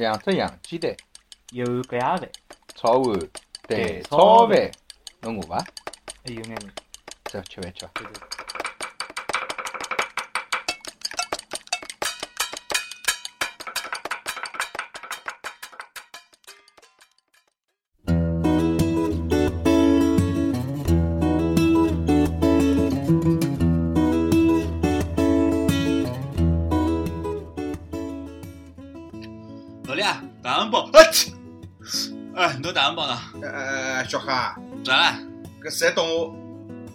两只洋鸡蛋，一碗隔夜饭，炒碗蛋炒饭，侬饿伐？还有眼饿。走，吃饭去伐？对对。呃，小哈，咋了？搿谁动我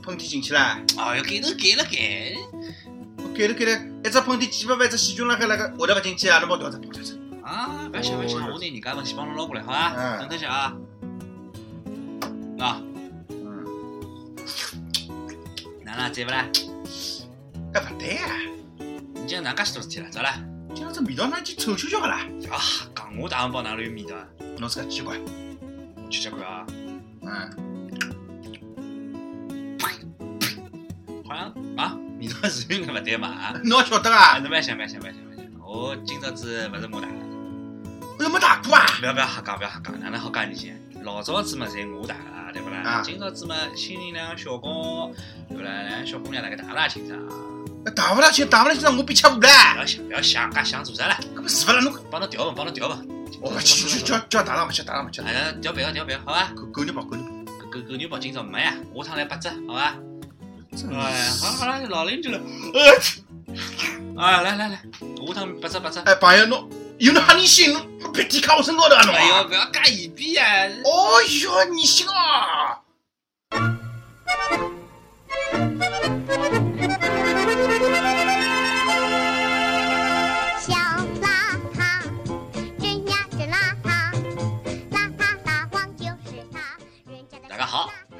喷嚏进去了？哎哟，给都给了给，给了给了，一只喷嚏几百万只细菌辣海辣盖我都勿进去啊！侬帮我调调调调。啊，不要想不要想，我拿人家东西帮侬捞过来，好吧？嗯等等下啊。啊，嗯，哪能赞不啦？搿勿对啊！你今日哪介许多事体了？咋了？今朝这味道哪就臭臭叫个啦？啊，讲我大红包哪里有味道啊？侬是个机关。我吃吃看啊，嗯，好像啊，味道是有眼勿对嘛啊。侬也晓得啊，啊？侬别想别想别想别想，我今朝子勿是我打的。又没打过啊？不要不要瞎讲，不要瞎讲，哪能好讲你先？老早子嘛，侪我打个啦，对不啦？啊今朝子嘛，新人两个小公，对不啦？两个小姑娘大概打勿大清爽。打勿啦去，打勿啦去，让我变吃无不啦！要想，不要想，介想做啥啦？搿么是勿啦？侬帮侬调吧，帮侬调吧。我去去叫叫打上勿去，打上勿去。哎呀，调别个调别个，好吧？狗狗肉包狗肉包。狗狗肉包今朝没呀，下趟来八只，好吧？真哎好了好了，老邻居了。哎，来来来，下趟八只八只。哎，朋友侬有侬哈你心，别抵靠我身高头啊侬哎呦，啊！不要介一逼呀！哦哟，你心啊！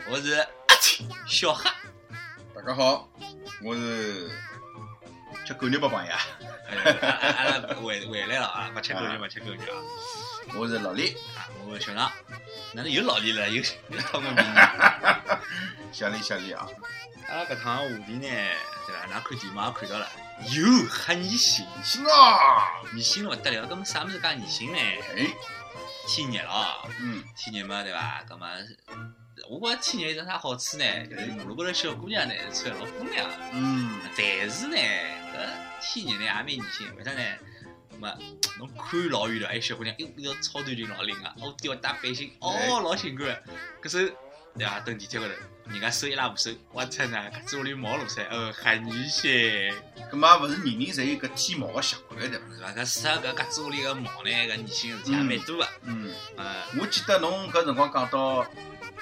我是小黑。大家好，我是吃狗肉不朋友，阿阿拉回回来了啊，不吃狗肉，不吃狗肉啊。我是老李，啊，我小张，哪能又老李了？又又讨我名呢？小李小李啊！阿拉搿趟话题呢，对伐？㑚看题目也看到了，有黑泥性，行啊！泥性了勿得了。搿么啥物事介泥性呢？哎，天热了，嗯，天热嘛，对伐？搿么，我觉着天热有啥好处呢？就是马路高头小姑娘呢穿得老风凉。嗯，但是呢，搿天热呢也蛮泥性，为啥呢？么，侬看老远了，哎，小姑娘，哟，搿条超短裙老灵啊，哦，吊带背心，哦，老性感，搿手对伐？蹲地铁高头，人家手一拉扶手，我操呐，搿嘴里毛露出来，哦，黑女些，搿么勿是人人侪有搿剃毛个习惯对伐？是伐？搿适合搿搿嘴里个毛呢，搿女性事体也蛮多个，嗯，呃，我记得侬搿辰光讲到，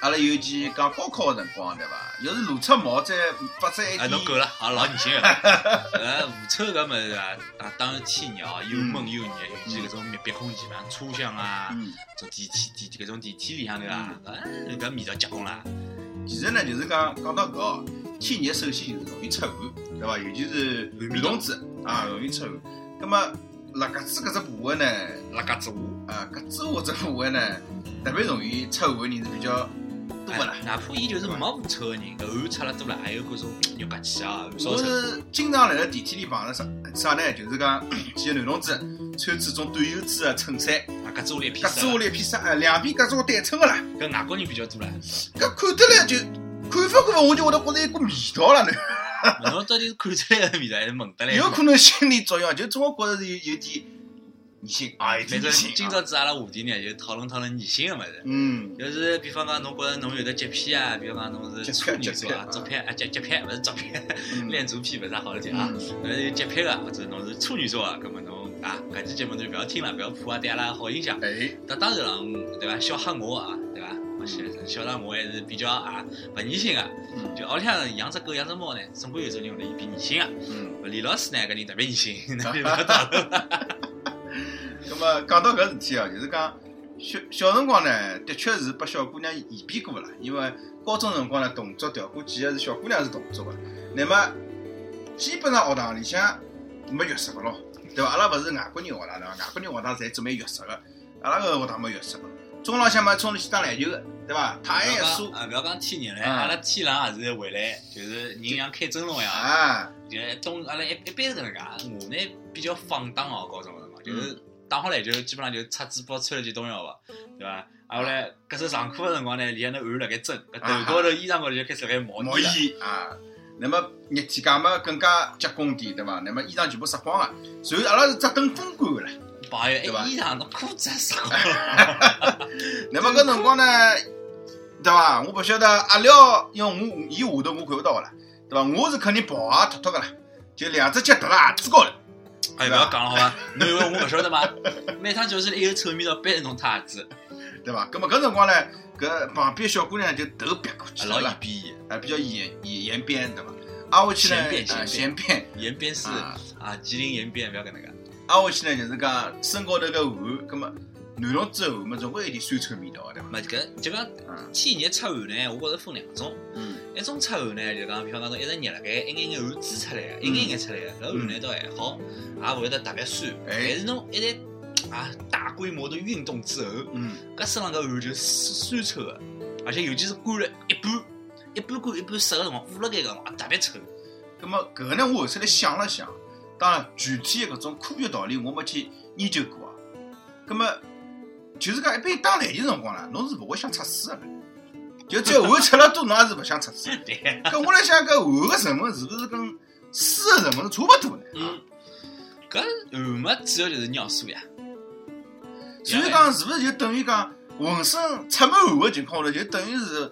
阿拉尤其讲高考个辰光对伐？要是露出毛再发出一啊，点，侬够了，好老年轻个，呃狐臭搿物事啊，啊，当然天热哦，又闷又热，尤其搿种密闭空间嘛，车厢啊。嗯，种电梯电搿种电梯里向头啊，搿搿味道结棍啦。其实呢，就是讲讲到搿哦，天热首先就是容易出汗，对伐？尤其是女同志啊，容易出汗。葛么辣格子搿只部位呢，辣嘎子话，啊，搿子下这部位呢，特别容易出汗的人是比较多个啦哎。哪怕伊就是没狐臭个人，搿汗出了多了，还有搿种肉夹气啊，我。是经常辣辣电梯里碰着啥啥呢？就是讲几个男同志穿这种短袖子的衬衫，啊，搿子屋里一片格子下来一片纱，哎，两边格子下对称个啦。搿外国人比较多啦。搿看得来就看法看法，我就会得觉着一股味道了呢。侬到底是看出来个味道，还是闻得来？有可能心理作用，就总觉着是有有点异性啊，反正。今朝子阿拉话题呢，就讨论讨论异性个物事。嗯，就是比方讲，侬觉着侬有的洁癖啊，比方讲侬是处女座啊，洁癖啊，洁洁癖勿是左撇，嗯恋足癖勿是啥好事体啊。侬是有洁癖个，或者侬是处女座啊，葛末侬啊，搿期节目侬就勿要听了，勿要破坏对阿拉好印象。哎，那当然了，嗯对伐？小黑我啊，对伐？我小小张我还是比较啊勿粘性个，嗯就屋里向养只狗养只猫呢，总归有种人会得伊变粘性个。嗯，李老师呢，搿人特别粘性，那就勿要讨论了。咁么讲到搿事体哦，就是讲小小辰光呢，的确是拨小姑娘演变过啦。因为高中辰光呢，动作调过几个是小姑娘是动作个，那么基本上学堂里向没浴室个咯，对伐？阿拉勿是外国人学堂对伐？外国人学堂侪准备浴室个，阿拉搿学堂没浴室个。中浪向嘛，冲里去打篮球个，对伐？太阳一晒啊，勿要讲天热唻，啊阿拉天冷也是回来，就是人像开蒸笼一样。啊，就冬阿拉一一般是搿能介，我呢比较放荡哦，高中个辰光就是打好篮球，基本上就擦嘴巴穿了件冬药吧，对伐？啊，后来搿时上课个辰光呢，里向头汗辣盖蒸，搿头高头、衣裳高头就开始辣盖冒毛烟了。啊。那么热天介嘛更加结棍点，对伐？那么衣裳全部晒光了，随后阿拉是只等风干个唻。朋友，衣裳侬裤子也湿光了。那么搿辰光呢，对伐？我不晓得阿廖，因为我伊下头我看勿到个啦，对伐？我是肯定跑啊脱脱个啦，就两只脚踏辣鞋子高头。哎，勿要讲了好伐？侬以为我勿晓得吗？每趟教室里有臭味道，背着侬脱鞋子，对伐？咁么搿辰光呢，搿旁边小姑娘就头别过去老了，延边，啊，比较延延延边，对伐？挨下去呢延边，啊，延延边，是啊啊，吉林延边，不要搿能个。啊，我去呢就是讲身高头个汗，搿么男同志个汗嘛，总归有点酸臭味道，对伐？没搿就讲嗯天热出汗呢，我觉着分两种。嗯一种出汗呢，就讲比方讲侬一直热辣盖，一眼眼汗滋出来个，一眼眼出来个，搿汗呢倒还好，也勿会得特别酸。哎但是侬一旦啊大规模的运动之后，嗯，搿身上搿汗就酸酸臭个，而且尤其是干了一半，一半干一半湿个辰光，捂辣盖个辰光特别臭。咁么搿个呢，我后头来想了想，当然具体的搿种科学道理我没去研究过啊。咁么就是讲一般打篮球辰光啦，侬是勿会想擦水个，就只要汗出了多，侬也是勿想擦水。对，搿我来想，搿汗个成分是勿是跟水个成分是差勿多呢？嗯，搿汗嘛主要就是尿素呀。所以讲，是勿是就等于讲浑身出满汗个情况下头，就等于是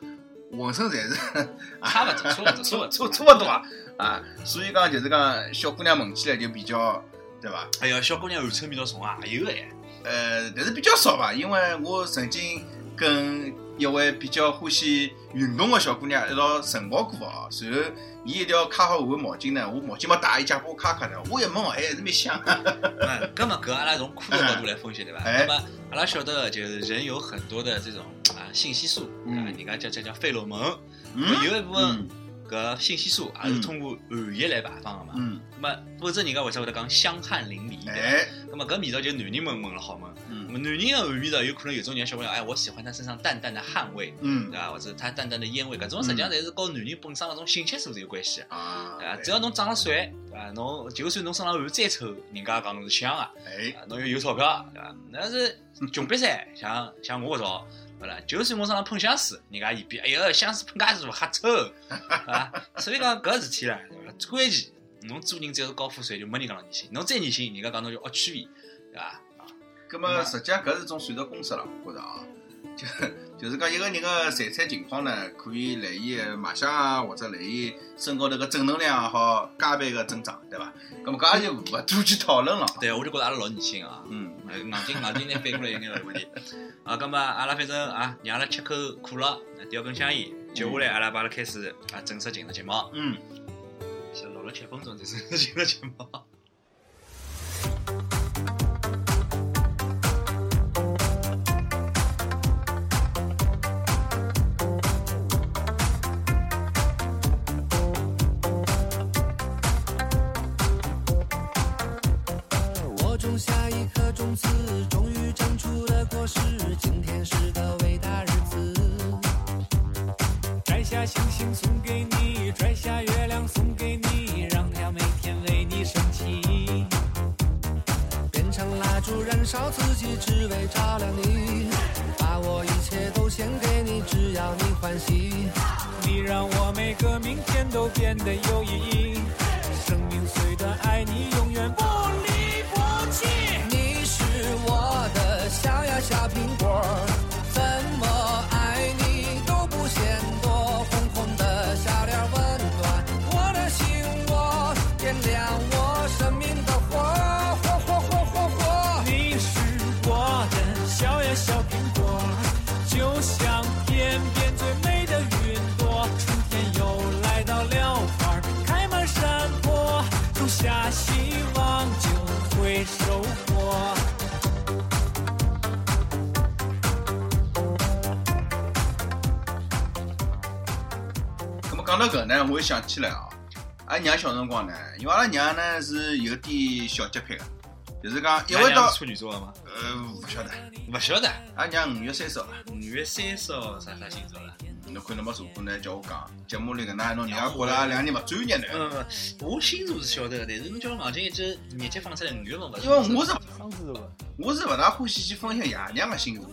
浑身侪是 差勿多，差勿多，差差差差勿多啊？啊，所以讲就是讲小姑娘闻起来就比较，对伐？哎呀，小姑娘汗臭味道重啊，也有个呀。呃，但是比较少吧，因为我曾经跟一位比较欢喜运动的小姑娘一道晨跑过啊，然后伊一条卡好汗的毛巾呢，我毛巾没带，伊借拨我卡卡的，我一闻，哎，还是蛮香。嗯，根本搿阿拉从科学角度来分析，对伐？哎那么阿拉晓得，就是人有很多的这种啊信息素，嗯啊，人家叫叫叫费洛蒙，嗯有一部分嗯搿信息素也是通过汗液来排放的嘛。嗯，那么否则人家为啥会得讲香汗淋漓？哎，那么搿味道就男人闻闻了好闻。那嗯么男人的汗味道有可能有种人小朋友，哎，我喜欢他身上淡淡的汗味，嗯对伐？或者他淡淡的烟味，搿种实际上侪是跟男人本身搿种性激素是有关系的。啊对伐？只要侬长了帅，对伐？侬就算侬身上汗再臭，人家讲侬是香啊。哎，啊侬又有钞票，对伐？那是穷逼噻，像像我搿种，对啦？就算我身上喷香水，人家嫌比，哎哟，香水喷介多，瞎臭，啊！所以讲搿事体啦，对伐？关键侬做人只要是高富帅，就没人讲侬年轻，侬再年轻，人家讲侬就恶趣味，对伐？葛么实际上搿是种算作公式了，我觉着啊，就就是讲一个人个财产情况呢，可以来伊个卖相啊，或者来伊身高头个正能量也好加倍个增长，对伐？葛么搿也就勿多去讨论了。对，我就觉着阿拉老逆心啊。嗯，呃硬劲硬劲拿反过来有眼问题。啊，咁么阿拉反正啊，让阿拉吃口可乐，叼根香烟，接下来阿拉把阿拉开始啊正式进入节目。嗯，先录了七分钟才正式进入节目。从此，终于长出了果实。今天是个伟大日子，摘下星星送给你，摘下月亮送给你，让它每天为你升起。变成蜡烛燃烧自己，只为照亮你。把我一切都献给你，只要你欢喜。你让我每个明天都变得有意义。呢，我又想起来啊，阿拉娘小辰光呢，因为阿拉娘呢是有点小洁癖个，就是讲一回到处女座的吗？呃，勿晓得，勿晓得。阿拉娘五月三十号，五月三十号啥啥星座了？侬看侬没查过呢，叫我讲，节目里搿能侬人家觉着阿拉两个人勿专业呢。嗯，我星座是晓得的，但是侬叫我硬劲一直日节放出来五月份勿是？因为我是我是勿大欢喜去分享爷娘个星座？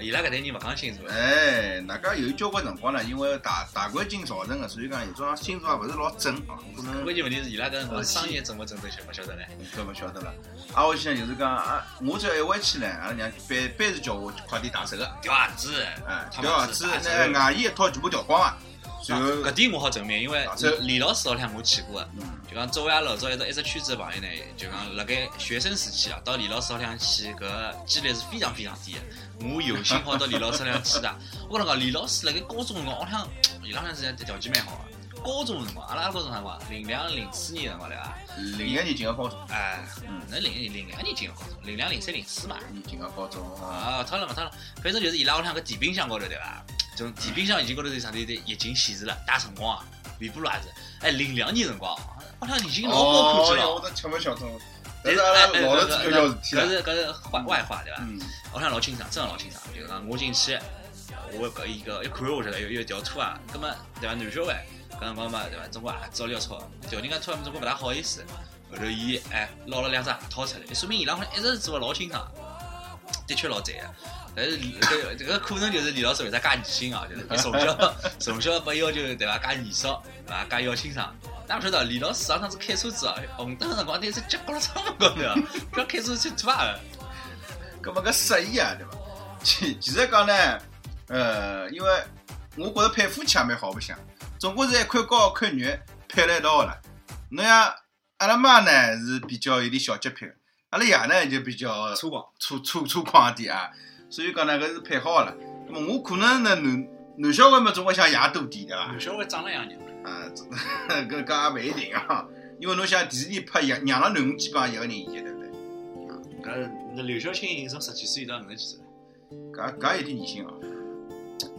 伊拉搿代人勿讲星座，哎，大家有交关辰光呢，因为大大环境造成个，所以讲有种星座也勿是老准啊，可能关键问题是伊拉搿辰光商业正勿准都晓勿晓得唻。搿勿晓得了。啊，我想就是讲啊，我只要一回去呢，阿拉娘班班是叫我快点打手个，调鞋子，哎，他调鞋子，打手拿外衣一套全部调光啊，搿点我好证明，因为李老师屋里向我去过个。嗯，就讲作为阿拉老早一只一只圈子的朋友呢，就讲辣盖学生时期啊，到李老师屋里向去，搿几率是非常非常低的。我有幸好到李老师屋里向去的。我跟侬讲，李老师辣盖高中辰光，屋里向伊拉向是条件蛮好的。高中辰光，阿拉高中辰光，零两零四年辰光对伐？零一年进个高中，哎，嗯那零一零两年进个高中，零两零三零四嘛。你进个高中啊，啊，脱了嘛脱了，反正就是伊拉屋里向搿电冰箱高头对伐？这种电冰箱已经高头有上头有眼液晶显示了，带辰光啊，微波炉也是。哎，零两年辰光，屋里向已经老高科技了。哦我都吃勿晓得，但但是阿拉老头子就叫事体了，搿是搿是话外话对伐？嗯，屋里向老清爽，真的老清爽。就是讲我进去，我搿一个一看我晓得有有条拖啊，葛末对伐？男小孩搿辰光嘛对伐？总归也照例要抄，条人家抄，总归勿大好意思。后头伊哎捞了两只鞋掏出来，说明伊拉好像一直是做得老清爽，的确老赞个。但是李搿这个可能就是李老师为啥介严心啊？就是伊从小从小被要求对伐？介严肃对伐？介要清爽。哪勿晓得李老师上趟子开车子啊，红灯的辰光，但是脚高了窗门高头，不要开车去吐啊！搿么搿适意啊，对伐？其其实讲呢，呃，因为我觉着配夫妻也蛮好白相，总归是一块高一块肉配辣一道个啦。侬像阿拉妈呢是比较有点小洁癖个，阿拉爷呢就比较粗犷。粗粗粗犷一点啊，所以讲呢搿是配好个啦。那么我可能呢男男小孩嘛总归想爷多点对伐？男小孩长了样人，啊，搿搿也勿一定啊，因为侬想电视里拍爷娘了囡恩基本上一个人演的，对不对？搿那刘晓庆从十几岁到五十几岁，搿搿有点年轻哦。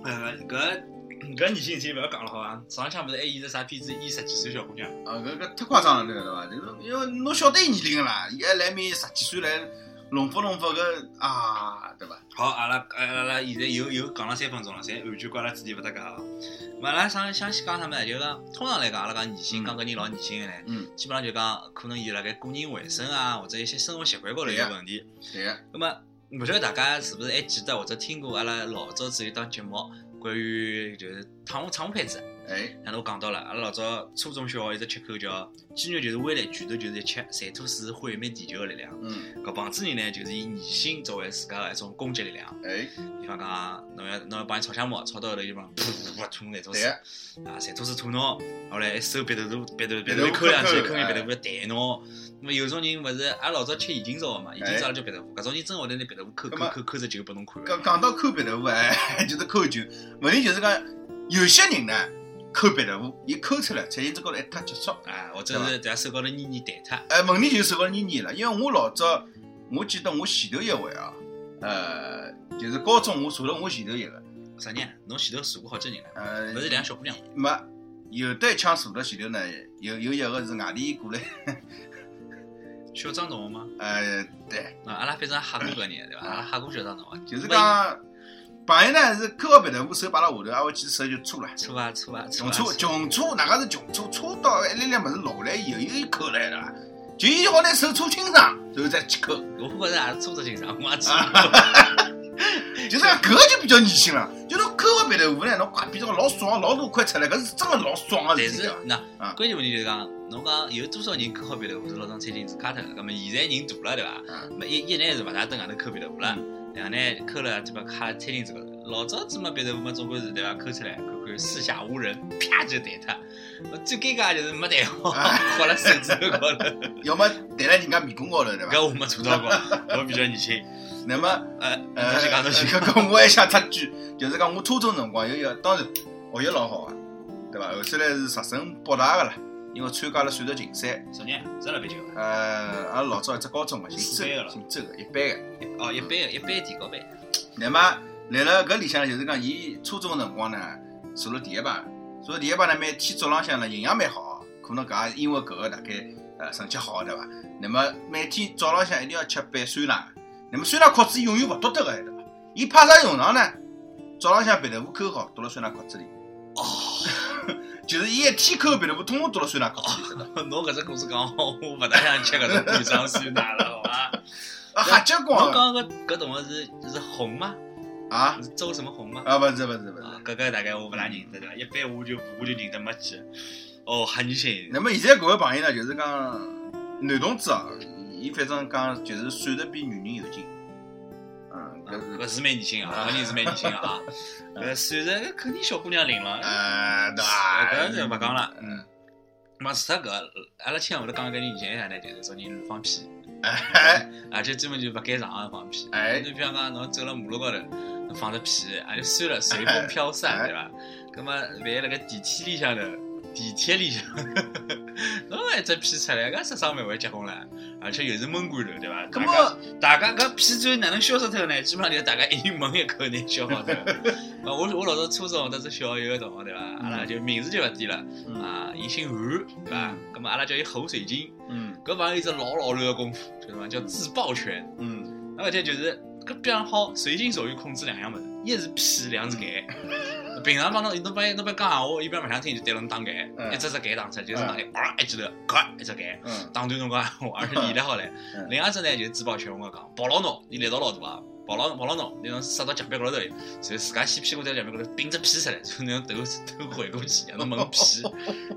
呃，搿搿年轻人勿要讲了好伐？上一枪勿是还演只啥片子演十几岁小姑娘？啊，搿搿太夸张了，对伐？就是因为侬晓得伊年龄个啦，伊还来面十几岁来弄法弄法搿啊，对伐？好，阿拉阿拉阿拉现在又又讲了三分钟了，侪完全怪阿拉自己勿搭界啊！咾阿拉想想先讲啥物事？就讲通常来讲，阿拉讲年轻，讲搿人老年轻个呢，嗯，基本上就讲可能伊辣盖个人卫生啊，或者一些生活习惯高头有问题。对个，那么，勿晓得大家是勿是还记得或者听过阿拉老早子有档节目，关于就是躺下躺下配子。哎，像我讲到了，阿拉老早初中小学一直吃口叫“鸡肉就是威力，拳头就是一切，残土是毁灭地球的力量”。嗯，搿帮子人呢，就是以疑心作为自家的一种攻击力量。哎，比方讲，侬要侬要帮伊吵相骂，吵到后头就帮噗噗噗吐那种对水，啊，馋吐是吐侬，后来一手鼻头都鼻头鼻鼻头头抠两记，抠抠完鼻头哎肚弹侬。那么有种人勿是，阿拉老早吃盐津烧个嘛，盐津烧阿拉叫鼻头糊，搿种人真会得拿鼻头糊抠抠抠抠只球拨侬看的。讲讲到抠鼻头糊，哎，就是抠球。问题就是讲，有些人呢，抠鼻头糊，伊抠出来，在伊这高头一塌结束。啊，或者是在手高头捏捏弹它。哎，问题就是手高头黏黏了，因为我老早，我记得我前头一回啊，呃，就是高中我坐了我前头一个，啥人啊？侬前头坐过好几人了，呃勿，是两个小姑娘吗？没，有的一枪坐了前头呢，有有一个是外地过来，小张同学吗？呃，对，啊，阿拉反正吓过搿人，对伐？阿拉吓过小张同学。就是讲，朋友呢是抠个鼻头，我手摆辣下头，啊，我记手就搓了。搓啊搓啊搓穷搓。穷搓，哪个是穷搓？搓到一粒粒物事落下来以后，又抠来了，就伊好拿手搓清爽，然后再去抠。我觉着也是搓着清爽，我也去。就是讲搿个就比较恶心了，就侬抠个鼻头糊呢，侬怪比这个老爽，老多块出来，搿是真个老爽个但事体但。是那啊关键问题就是讲，侬讲有多少人抠好鼻头，或者老张餐巾纸卡脱了？咁么现在人大了，对伐？嗯咁么一一来是勿大蹲外头抠鼻头糊了，两呢抠了对伐？卡餐巾纸高头。老早子嘛鼻头糊嘛，总归是对伐？抠出来看看四下无人，啪就弹脱。呃最尴尬就是没弹好，划了手指头高头。要么弹在人家面孔高头，对伐？搿我没做到过，我比较年轻。那么，呃，呃，侬先讲侬先搿搿我还想插句，就是讲我初中辰光有一个，当然学习老好个，对伐？后头来是直升北大个啦，因为参加了算术竞赛。啥人？十二班九。呃，阿拉老早一只高中嘛，姓周个，姓周个，一班个。哦，一班一班提高班。那么来了搿里向呢，就是讲伊初中个辰光呢，坐了第一排，坐了第一排呢，每天早浪向呢营养蛮好，可能搿也因为搿个大概呃成绩好对伐？那么每天早浪向一定要吃杯酸奶，那么酸奶壳子永远勿读得个对伐？伊派啥用场呢？早浪向鼻头户口好，倒辣酸奶壳子里。哦，就是伊一天口鼻头裤，统统倒辣酸奶壳子里，晓得伐？侬搿只故事讲好，我勿大想吃搿种半生酸奶了，好伐？啊，瞎结侬棍讲搿搿同学是是红吗？啊！是周什么红吗？啊，勿是勿是勿啊是。，搿个大概我勿大认得对伐？一般我就我就认得没几。哦，很新。那么现在搿位朋友呢，就是讲男同志啊，伊反正讲就是算得比女人有劲。嗯，搿是搿是蛮年轻啊，搿人是蛮年轻啊。搿算着搿肯定小姑娘领了。呃，对伐？搿就勿讲了。嗯，嘛，除脱搿，阿拉亲会头讲搿人以前啥呢？就是说人乱放屁，哎而且专门就勿该场合放屁。哎侬比方讲，侬走辣马路高头，侬放只屁，也就算了，随风飘散，哎 对伐？葛末万一辣盖电梯里向头，地铁里向，侬一只屁出来，搿杀伤蛮会结棍了，而且又是闷罐头，对伐？搿大家么大家搿屁最后哪能消失脱呢？基本上就是大家一人闷一口拿消耗脱。啊，我我老早初中得只小学个同学对伐？阿拉就名字就勿提了嗯啊，伊姓韩对伐？葛末阿拉叫伊侯水晶。嗯搿朋友有只老老卵个功夫，晓得伐？叫自爆拳。嗯，那么这就是搿比较好，随心所欲控制两样物事，一是屁，两是搿。平常帮侬侬帮伊侬帮伊讲闲话，伊边勿想听就对牢侬打搿，嗯一只只搿打出来，就是打搿，啊一记头，咔一只搿，嗯打断侬讲闲话，而且练得好嘞嗯。另外一只呢就是自爆拳，我跟侬讲，抱牢侬，伊力道老大啊，抱牢抱牢侬，那种塞到墙壁高头头，然后自家先屁股在墙壁高头并只屁出来，然后那种头头回过去，让侬闻屁，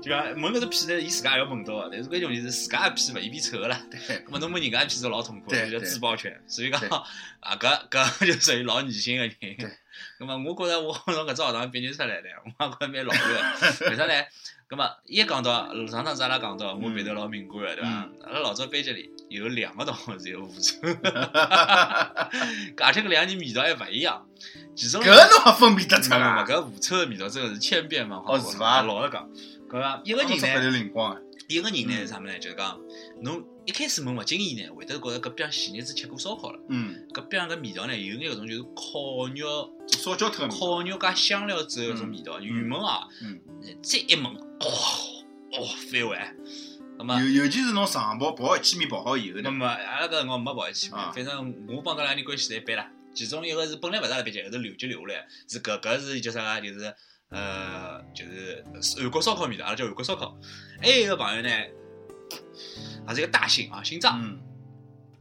就讲闻搿只屁呢，伊自家也要闻到个，但是关键问题是自家个屁勿一边臭个啦。对，咁么侬闻人家的屁是老痛苦叫自爆拳。所以讲啊，搿搿 就属于老年轻个人对。咁么我觉着我从搿只学堂毕业出来的，我也觉着蛮老个。为啥呢？咁么一讲到上趟子阿拉讲到，我鼻头老敏感个，对伐？阿拉老早班级里有两个同学是有狐臭，而且搿两个人味道还勿一样。其中搿侬也分辨得出没没没，啊？搿狐臭个味道真个是千变万化。哦是伐老实讲，搿个一个人呢！一个人呢是啥么呢？就是讲，侬一开始闻勿经意呢，会得觉着搿边前日子吃过烧烤了，嗯，搿边个味道呢有眼搿种就是烤肉、烧焦脱。烤肉加香料之后搿种味道，嗯原闻啊嗯，再一闻，哦哦翻碗。那么，尤尤其是侬长跑跑一千米跑好以后呢，那么阿拉搿辰光没跑一千米反正我帮搿两个人关系侪一般啦。其中一个是本来勿是阿拉班级，后头留级留下来，是搿搿是叫啥个？就是呃，就是韩国烧烤味道，阿拉叫韩国烧烤。还有一个朋友呢，也是一个大姓啊，姓张。嗯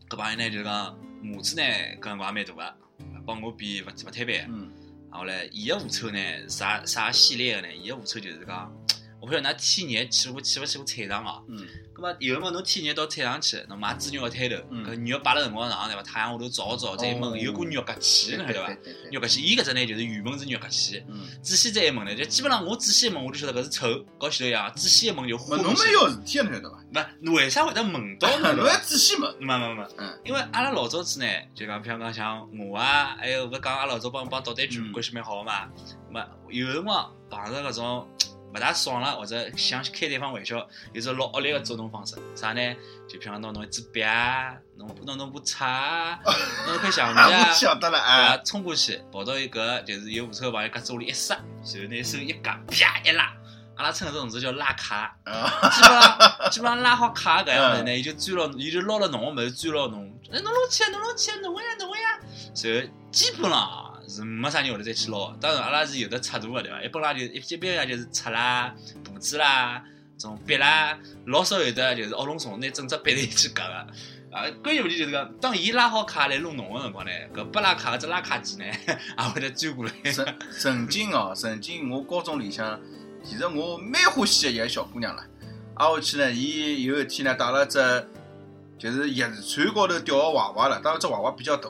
搿朋友呢就是讲母子呢搿辰光也蛮大个，帮我比勿勿摊板。嗯然后嘞，伊个狐臭呢啥啥系列个呢？伊个狐臭就是讲，我不晓得㑚天热去过去勿去过菜场哦。嗯葛末有辰光侬天热到菜场去，侬买猪肉个摊头，嗯搿肉摆辣辰光上对伐？太阳下头照照再一闻，哦有股肉夹气，侬晓得伐？肉夹气，伊搿只呢就是原本是肉夹气，嗯，仔细再一闻呢，就基本上我仔细一闻我就晓得搿是臭，搞前头一样，仔细一闻就勿呼侬没要事体个，侬晓得伐？勿，侬为啥会得闻到 呢？侬要仔细问。没没没，嗯因为阿拉老早子呢，就讲，比方讲像我啊，还有勿讲阿拉老早帮帮导弹局嗯关系蛮好个嘛。么有辰光碰着搿种勿大爽了，或者想开对方玩笑，有种老恶劣个捉弄方式，啥呢？就比方拿侬一支笔啊，弄弄弄部叉啊，弄一块橡皮啊，啊。晓得了啊，啊，冲过去，跑到一个就是有狐臭个朋友胳肢窝里一塞，然后拿手一夹，啪一拉，阿拉称搿种事叫拉卡。啊，基本上基本上拉好卡搿样子呢，伊就追牢，伊就捞了侬个物事，追牢侬。哎，侬弄起来，侬捞起来，侬个呀，侬个呀。然后基本上啊是没啥人会得再去捞。当然，阿拉是有的尺度个对伐？一般啦就一一般呀就是尺啦、簿子啦、种笔啦，老少有的就是恶龙虫拿整只笔头去夹个。啊，关键问题就是讲，当伊拉好卡来弄侬个辰光呢，搿不拉卡个只拉卡机呢，也会得钻过来。曾曾经哦，曾经我高中里向，其实我蛮欢喜个一个小姑娘啦。挨下去呢，伊有一天呢带了只就是叶子川高头吊个娃娃了，当然只娃娃比较大，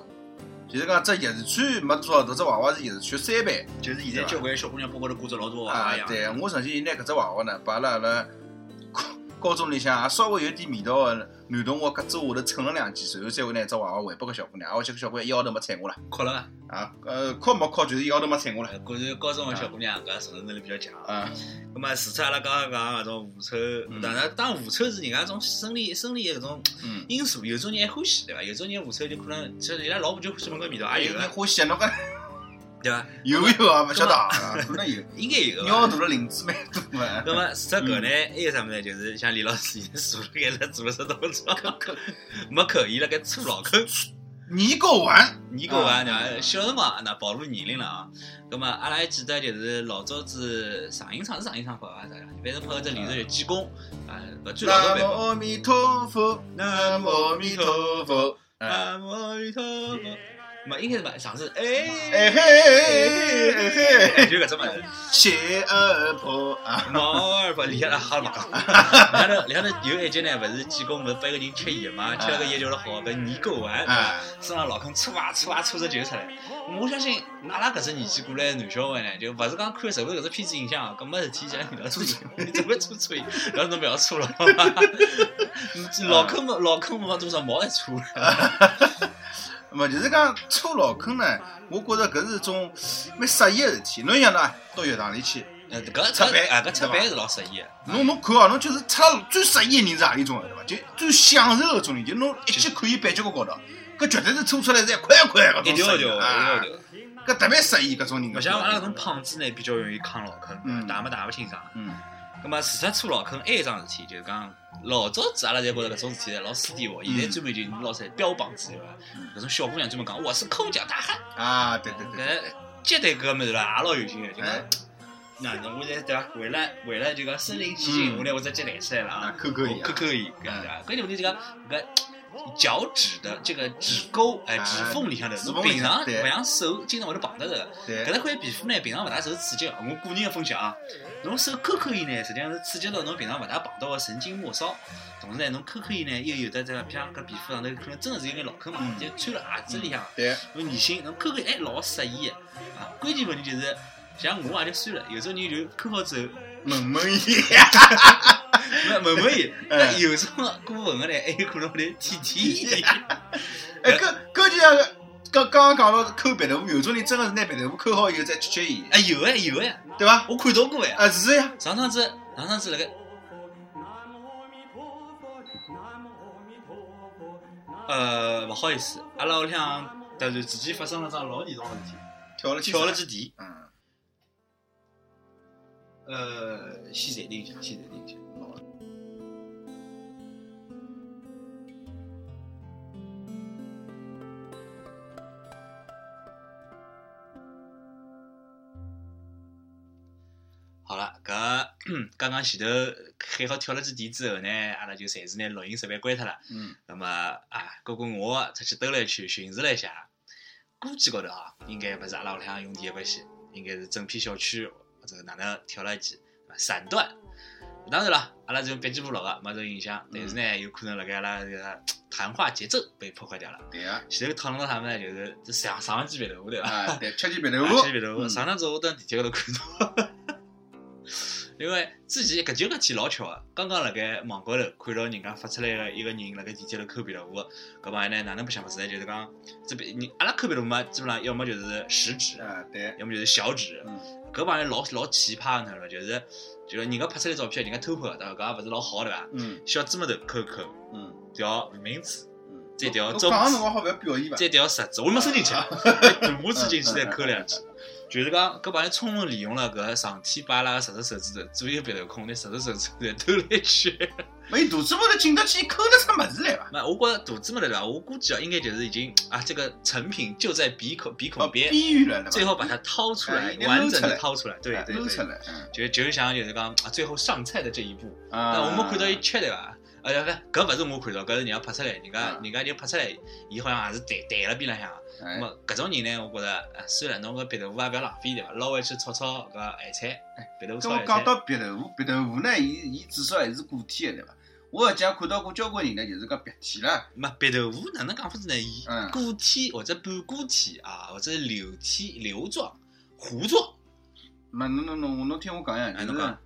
就是讲只钥匙圈没多少迭，只娃娃是叶子川三倍。就是现在交关小姑娘包高头挂着老大个娃娃。对，我曾经拿搿只娃娃呢，摆辣阿拉高高中里向也稍微有点味道个男同学胳肢窝下头蹭了两记，随后再会拿只娃娃还拨个小姑娘，挨下去搿小姑娘一号头没睬我了。哭了伐？啊，呃，哭没哭就是一号头没睬我了。呃果然高中个小姑娘搿承受能力比较强。啊，咁么，除脱阿拉刚刚讲搿种狐臭，当然，当然狐臭是人家一种生理生理的搿种嗯，因素，有种人还欢喜，对伐？有种人狐臭就可能，其实伊拉老婆就欢喜闻搿味道，也有你个，欢喜侬搿对伐？有有啊，勿晓得啊，可能有。应该有个尿伐。大了林子蛮多嘛。那么除脱搿呢，还有啥物事呢？就是像李老师现在坐辣盖辣做了只动作，没口，伊辣盖搓脑壳，年糕丸，年糕丸对伐？小辰光那暴露年龄了啊。葛么阿拉还记得就是老早子上影厂是上影厂拍伐？啥呀？反正拍个只连续剧《济公》啊，搿最老早版本。南无阿弥陀佛，南无阿弥陀佛。哎南无阿弥陀佛。没应该是吧？上次哎哎嘿哎嘿哎，就搿只物事。谢二婆啊，毛二婆，里向好了勿讲。里向头里向头有一集呢，勿是济公勿是拨一个人吃药嘛，吃了个药叫了好搿泥垢丸，哎身上老坑搓啊搓啊搓着就出来。我相信阿拉搿只年纪过来的男小孩呢，就勿是讲看受受搿只片子影响，搿没事体像你勿要搓搓，你怎么搓搓伊？然后侬勿要搓了？老坑没老坑没放多少毛还搓了。么就是讲搓老坑呢，我觉着搿是种蛮适意个事体。侬想喏，到浴堂里去，呃，搿出版啊，搿出版是老适意的。侬侬看哦，侬就是出了最适意个人是何里种个对伐？就最享受搿种人，就侬一记看伊板脚高高头，搿绝对是搓出来是一块一块搿种适意一条一条，一条啊一条。搿特别适意搿种人。勿像阿拉搿种胖子呢，比较容易扛老坑，嗯打么打勿清爽。嗯咁么，除脱搓老坑，还有一桩事体，就是讲老早子阿拉侪觉着搿种事体老私底哦，现在专门就老出来标榜之对伐？搿种小姑娘专门讲我是抠脚大汉，啊，对对对，搿接待搿物事啦，也老有劲个，就讲哎，那侬我现在对伐？为了为了就讲身临其境，嗯我拿我只脚抬出来了啊啊，抠抠伊啊抠抠伊，搿对伐？关键问题就讲搿。脚趾的这个指沟，哎，啊指缝里向头，指缝里侬平常勿像手经常会得碰得着的。对搿搭块皮肤呢，平常勿大受刺激个。我个人个分析啊，侬手抠抠伊呢，实际上是刺激到侬平常勿大碰到个神经末梢，同时呢，侬抠抠伊呢，又有的这个像搿皮肤上头可能真的是有眼老坑嘛，嗯就穿了鞋子里向，对，侬女性侬抠抠哎老适意个啊。关键问题就是，像我也就算了，有种人就抠好之后，萌萌伊，没问问伊，嗯那有种过分个呢，还有可能会来舔舔伊。哎，搿搿就像刚刚刚讲到抠鼻头有种人真个是拿鼻头抠好以后再吃吃伊，哎，有个有个呀，对伐？我看到过呀。啊，是呀，上趟子上趟子辣盖。呃，勿好意思，阿拉屋里向突然之间发生了桩老严重个事体，跳了跳了几地。嗯，呃，先暂停一下，先暂停一下。好了，搿 刚刚前头还好跳了几地之后呢，阿拉就暂时拿录音设备关脱了。嗯，那么啊，哥哥我出去兜了一圈，巡视了一下，估计高头啊，应该勿是阿拉屋里向用电的关系，应该是整片小区或者哪能跳了一记啊闪断。当然了，阿拉是用笔记簿录个，没受影响，但是呢，有可能辣盖阿拉这个谈话节奏被破坏掉了。对啊，前头讨论到啥么呢？就是这上上了几笔头，对伐？啊，对，吃鸡鼻头 啊，腐吃鼻头。嗯上趟子我蹲地铁高头看到，因为之前搿就搿天老巧个，刚刚辣盖网高头看到人家发出来个一个人辣盖地铁头抠鼻头个，搿帮人呢哪能不想法子呢？就是讲这边你阿拉抠鼻头嘛，基本上要么就是食指，啊，对，要么就是小指。嗯，搿帮人老老奇葩的，就是就是人家拍出来照片，人家偷拍的，对伐？搿也勿是老好对伐？嗯小指拇头抠抠，嗯调名字，嗯，再调照我讲个辰，光好勿要表演伐？再调食指，我没伸进去，大拇指进去再抠两记。就是讲，搿帮人充分利用了搿上天把阿拉个十只手指头左右鼻头孔，拿十只手指头侪兜了一圈。没肚子高头进得去抠得出物事来伐？那我觉着肚子嘛对伐？我估计啊，应该就是已经啊，这个成品就在鼻孔鼻哦，孔边，边缘了，最后把它掏出来完整的掏出来。对哎对对，就就像就是讲啊，最后上菜的这一步。啊，那我们看到伊吃对伐？呃，不，搿勿是我看到，搿是人家拍出来，人家啊人家就拍出来，伊好像也是弹弹了边浪向。么搿种人呢，我觉着，呃算了，侬搿鼻头腐也勿要浪费对伐？捞回去炒炒搿咸菜，鼻头跟炒讲到鼻头腐，鼻头腐呢，伊伊至少还是固体的，对伐？我实际上看到过交关人呢，就是讲鼻涕啦，没鼻头腐哪能讲法子呢？伊嗯固体或者半固体啊，或者流体、流状、糊状。没，侬侬侬侬听我讲呀，就是哎侬讲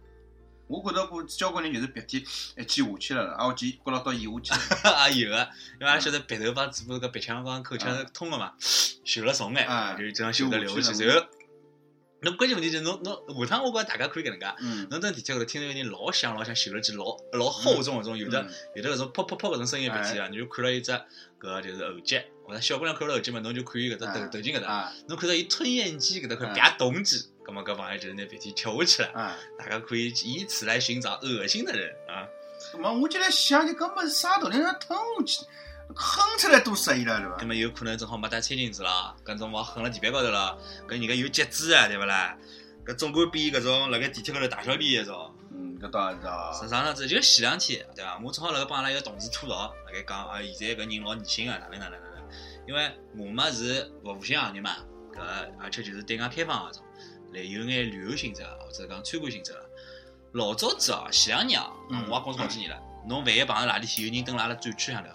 我看到过交关人就是鼻涕一记下去了了，啊，我记觉牢到咽下去了，也有个，因为阿拉晓得鼻头帮嘴巴搿鼻腔帮口腔是通个嘛，嗅了重啊眼，就这样嗅得流下去。然后，侬关键问题就是侬侬下趟我觉着大家可以搿能介，嗯，侬蹲地铁高头听到有人老响老响嗅了记老老厚重搿种，有的嗯。有的搿种噗噗噗搿种声音鼻涕啊，你就看到一只搿就是喉结，或者小姑娘看到喉结嘛，侬就看伊搿只头头颈搿搭，啊侬看到伊吞咽肌搿搭块啊啪动肌，葛末搿朋友就是拿鼻涕吃下去了。啊，大家可以以此来寻找恶心的人啊！咁么我就来想，就搿么是啥道理让吞下去？哼出来多适意了，对伐葛？么有可能正好没带餐巾纸啦，搿种往哼了地板高头了，搿人家有节制啊，对勿啦？搿总归比搿种辣盖地铁高头大小便搿种。嗯，搿倒也是啊。上上趟子就前两天，对伐？我正好辣盖帮阿拉一个同事吐槽，辣盖讲啊，现在搿人老年轻个，哪能哪能哪能？因为我嘛是服务性行业嘛，搿而且就是对外开放搿种，来有眼旅游性质个或者讲参观性质个。老早子哦，前两年哦，嗯我也工作好几年了，侬万一碰到哪里天有人蹲辣阿拉展区向头，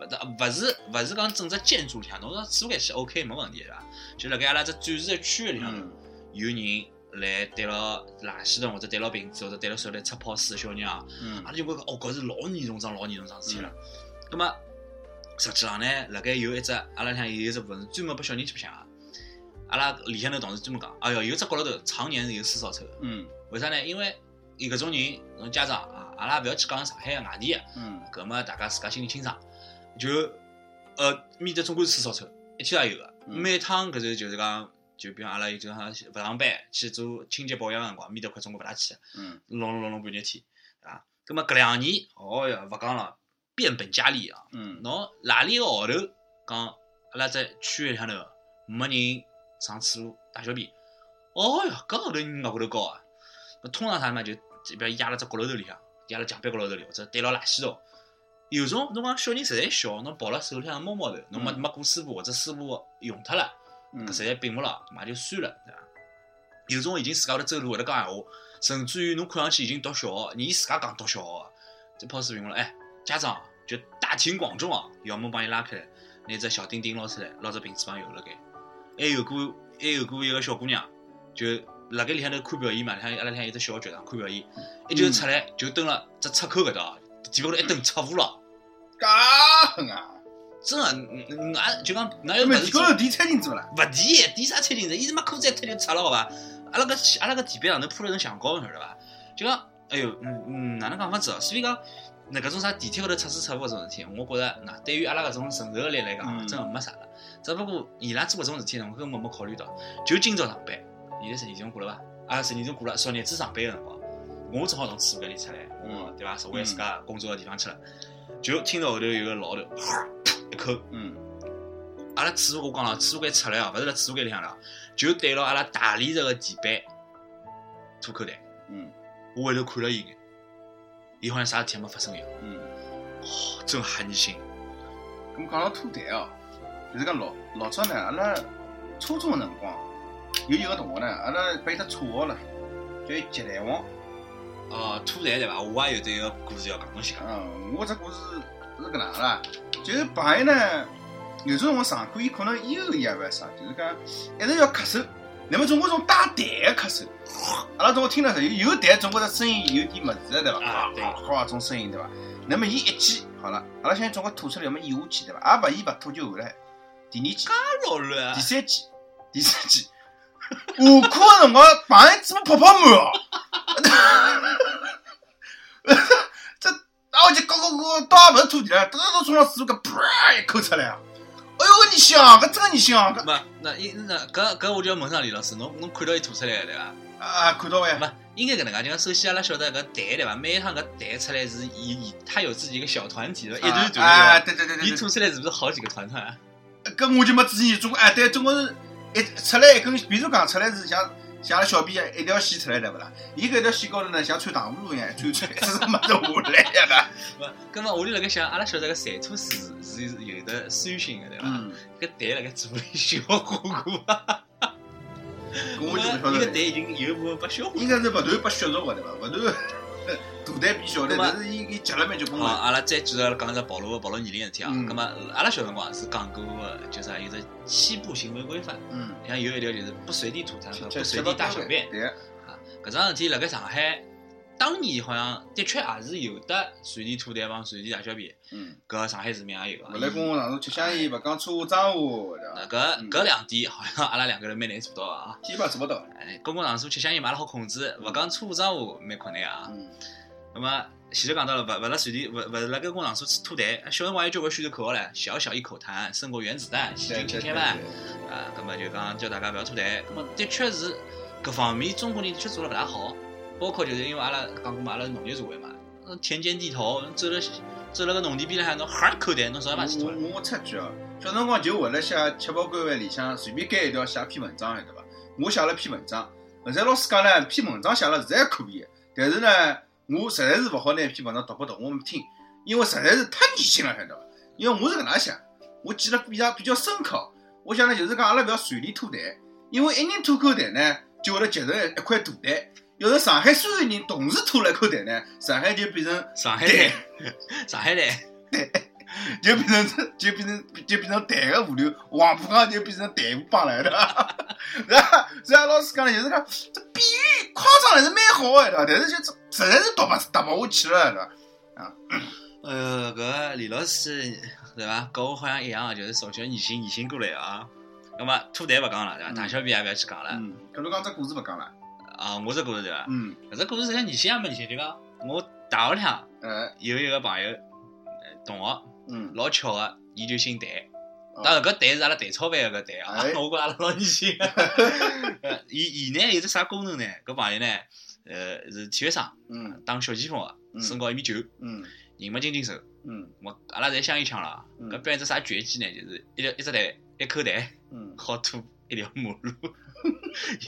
勿得勿是勿是讲整只建筑里向，侬说租间去 OK 没问题对伐？就辣盖阿拉只展示个区域里向有人来对牢垃圾桶或者对牢瓶子或者对牢手来擦泡水的小人啊，嗯阿拉就觉着哦，搿是老严重桩老严重桩事体了。葛么实际上呢，辣盖有一只阿拉里向有一只部分专门拨小人去白相个。阿拉里向头同事专门讲，哎哟，有只角落头常年是有私扫臭的。嗯为啥呢？因为有搿种人，侬家长啊，阿拉勿要去讲上海个外地个，嗯搿么大家自家心里清爽。就呃，面搭总归是私扫臭，一天也有个。嗯每趟搿是就是讲，就比方阿拉有就讲勿上班去做清洁保养个辰光，面搭块总归勿大去个，嗯弄弄弄弄半日天，对伐？葛么搿两年，哦哟，勿讲了，变本加厉啊！嗯侬哪里个号头讲阿拉在区域里向头没人上厕所大小便，哦哟，搿后头人额头头高啊！搿通常啥嘛就就比如压辣只角落头里向，压辣墙壁角落头里，或者对牢垃圾桶。有种侬讲小人实在小，侬抱辣手里向摸摸头，侬没嗯没过师傅或者师傅用脱了，实在并勿牢，嘛就算了，对伐？有种已经自家会得走路会得讲闲话，甚至于侬看上去已经读小学，伊自家讲读小学个，这抛视频我了，哎，家长就大庭广众啊，要么帮伊拉开来，拿只小钉钉捞出来，捞只瓶子帮油辣盖。还有过还有过一个小姑娘，就辣盖里向头看表演嘛，里向阿拉里向有只小学堂看表演，一就出来就蹲辣只出口搿搭，地板高头一蹲擦糊了。介狠啊！真个，嗯嗯俺就讲哪那么有本事做？地高头递餐巾纸勿啦？勿递，递啥餐巾纸？伊他妈裤子一脱就擦了，好伐？阿拉个阿拉个地板上头铺了层橡胶，晓得伐？就讲，哎哟，嗯嗯，哪能讲法子哦？所以讲，那搿种啥地铁高头测试测勿搿种事体，我觉着，那对于阿拉搿种承受力来讲，嗯真个没啥了。只不过伊拉做搿种事体，我根本没考虑到。就今朝上班，现在十二点钟过了伐？啊，十二点钟过了，昨日子上班个辰光，我正好从厕所搿里出来，我嗯对伐？坐回自家工作个地方去了，就听到后头有个老头，啪一口。嗯阿拉厕所我讲了，厕所间出来哦，勿是辣厕所间里向了，就对牢阿拉大理石个地板吐口痰。嗯我回头看了一眼，伊好像啥事体也没发生一样，嗯。哦，真吓人心。咁讲到吐痰哦，就是讲老老早呢，阿拉初中个辰光有一个同学呢，阿拉拨伊只绰号了，叫伊鸡蛋王。哦，吐痰对伐？我也有这个故事要讲，侬先讲。嗯，我只故事是搿能样啦，就是朋友呢，有种辰光上课伊可能忧伊也勿啥，就是讲一直要咳嗽，那么总归种带痰个咳嗽，阿拉总归听得着有有痰，总归只声音有点物事的对伐？啊对哗种声音对伐？那么伊一记好了，阿拉想总归吐出来要么咽下去对伐？也勿咽勿吐就后来，第二记、老乱第三记、第四记，下课个辰光朋友嘴巴泡泡满哦。这啊，我就搞搞搞，倒也勿是吐地了，都都从那水搿啪一口出来啊！哎哟，你香，搿真个你香，搿没，那伊那搿搿我就要问上李老师，侬侬看到伊吐出来个对伐？啊，看到呀，没，应该搿能介，就讲首先阿拉晓得搿蛋对伐？每一趟搿蛋出来是伊伊他有自己一个小团体的，一团团啊，对伐？对对对对伊吐出来是不是好几个团团啊？搿我就没注意，总归哎，对，总归是一出来一根，比如讲出来是像像阿拉小便一条线出来对勿啦？伊搿条线高头呢，像穿糖葫芦一样，穿穿一直没得下来呀勿，葛末我就辣盖想，阿拉晓得个馋吐水是是有的酸性个对伐？嗯，搿蛋辣盖嘴巴里消化过啊，搿我就勿晓得。伊个痰已经有一部分被消化过。应该是勿断被削弱个对伐？勿断大蛋变小蛋，但是伊伊夹了蛮结棍好，个。阿拉再继续讲只暴露暴露年龄个事体啊。那么阿拉小辰光是讲过个，就啥有只七步行为规范，嗯，像有一条就是不随地吐痰和不随地大小便。对，啊，搿桩事体辣盖上海，当年好像的确也是有的随地吐痰帮随地大小便，嗯，搿上海市民也有勿来啊。公共场所吃香烟，勿讲粗话脏话，那？搿搿两点好像阿拉两个人蛮难做到个啊。基本上做勿到。哎，公共场所吃香烟嘛，阿拉好控制，勿讲粗话脏话蛮困难个啊。嗯，那么前头讲到了，勿勿辣随地，勿勿辣盖公共场所吐痰，小辰光有交关宣传口号唻，小小一口痰胜过原子弹，细菌千千万。啊，葛么就讲叫大家勿要吐痰。葛么的确是搿方面中国人的确做了勿大好，包括就是因为阿拉讲过嘛，阿拉是农业社会嘛，田间地头，走了走了个农田边浪向，侬哈口袋，侬少把去脱了。我我插句哦，小辰光就为了写七宝官位里向随便改一条写篇文章，晓得伐？我写了篇文章，后来老师讲呢，篇文章写了实在可以，但是呢，我实在是勿好拿篇文章读拨同学们听，因为实在是太恶心了，晓得伐？因为我是搿能想，我记得比较比较深刻。我想呢，就是讲阿拉勿要随地吐痰，因为一人吐口痰呢，就会得结成一块大痰。要是上海所有人同时吐了一口痰呢，上海就变成上海痰，上海痰，就变成就变成就变成痰个物流，黄浦江就变成蛋河帮来的，是 吧然后老师讲呢，就是讲这比喻夸张还是蛮好的，对伐？但是就实在是读不读不下去了，对伐？呃，搿李老师对伐？跟我好像一样，就是从小逆行逆行过来啊。那么吐痰勿讲了，对伐？嗯大小便也勿要去讲了。嗯，搿侬讲只故事勿讲了，啊，我这故事对伐？嗯，搿只故事实际上逆行也没逆行，就讲我大学里向哎，有一个朋友，呃同学，嗯，老巧个，伊就姓谭。哦。当然，搿谭是阿拉蛋炒饭个搿谭啊，哎。我觉阿拉老逆行。呃伊伊呢有只啥功能呢？搿朋友呢，呃是体育生，嗯。打小前锋个，嗯。身高一米九，嗯。人嘛精精瘦。嗯。我阿拉侪相依枪了，嗯。搿表演只啥绝技呢？就是一条一只蛋，一口蛋，嗯，好吐一条马路，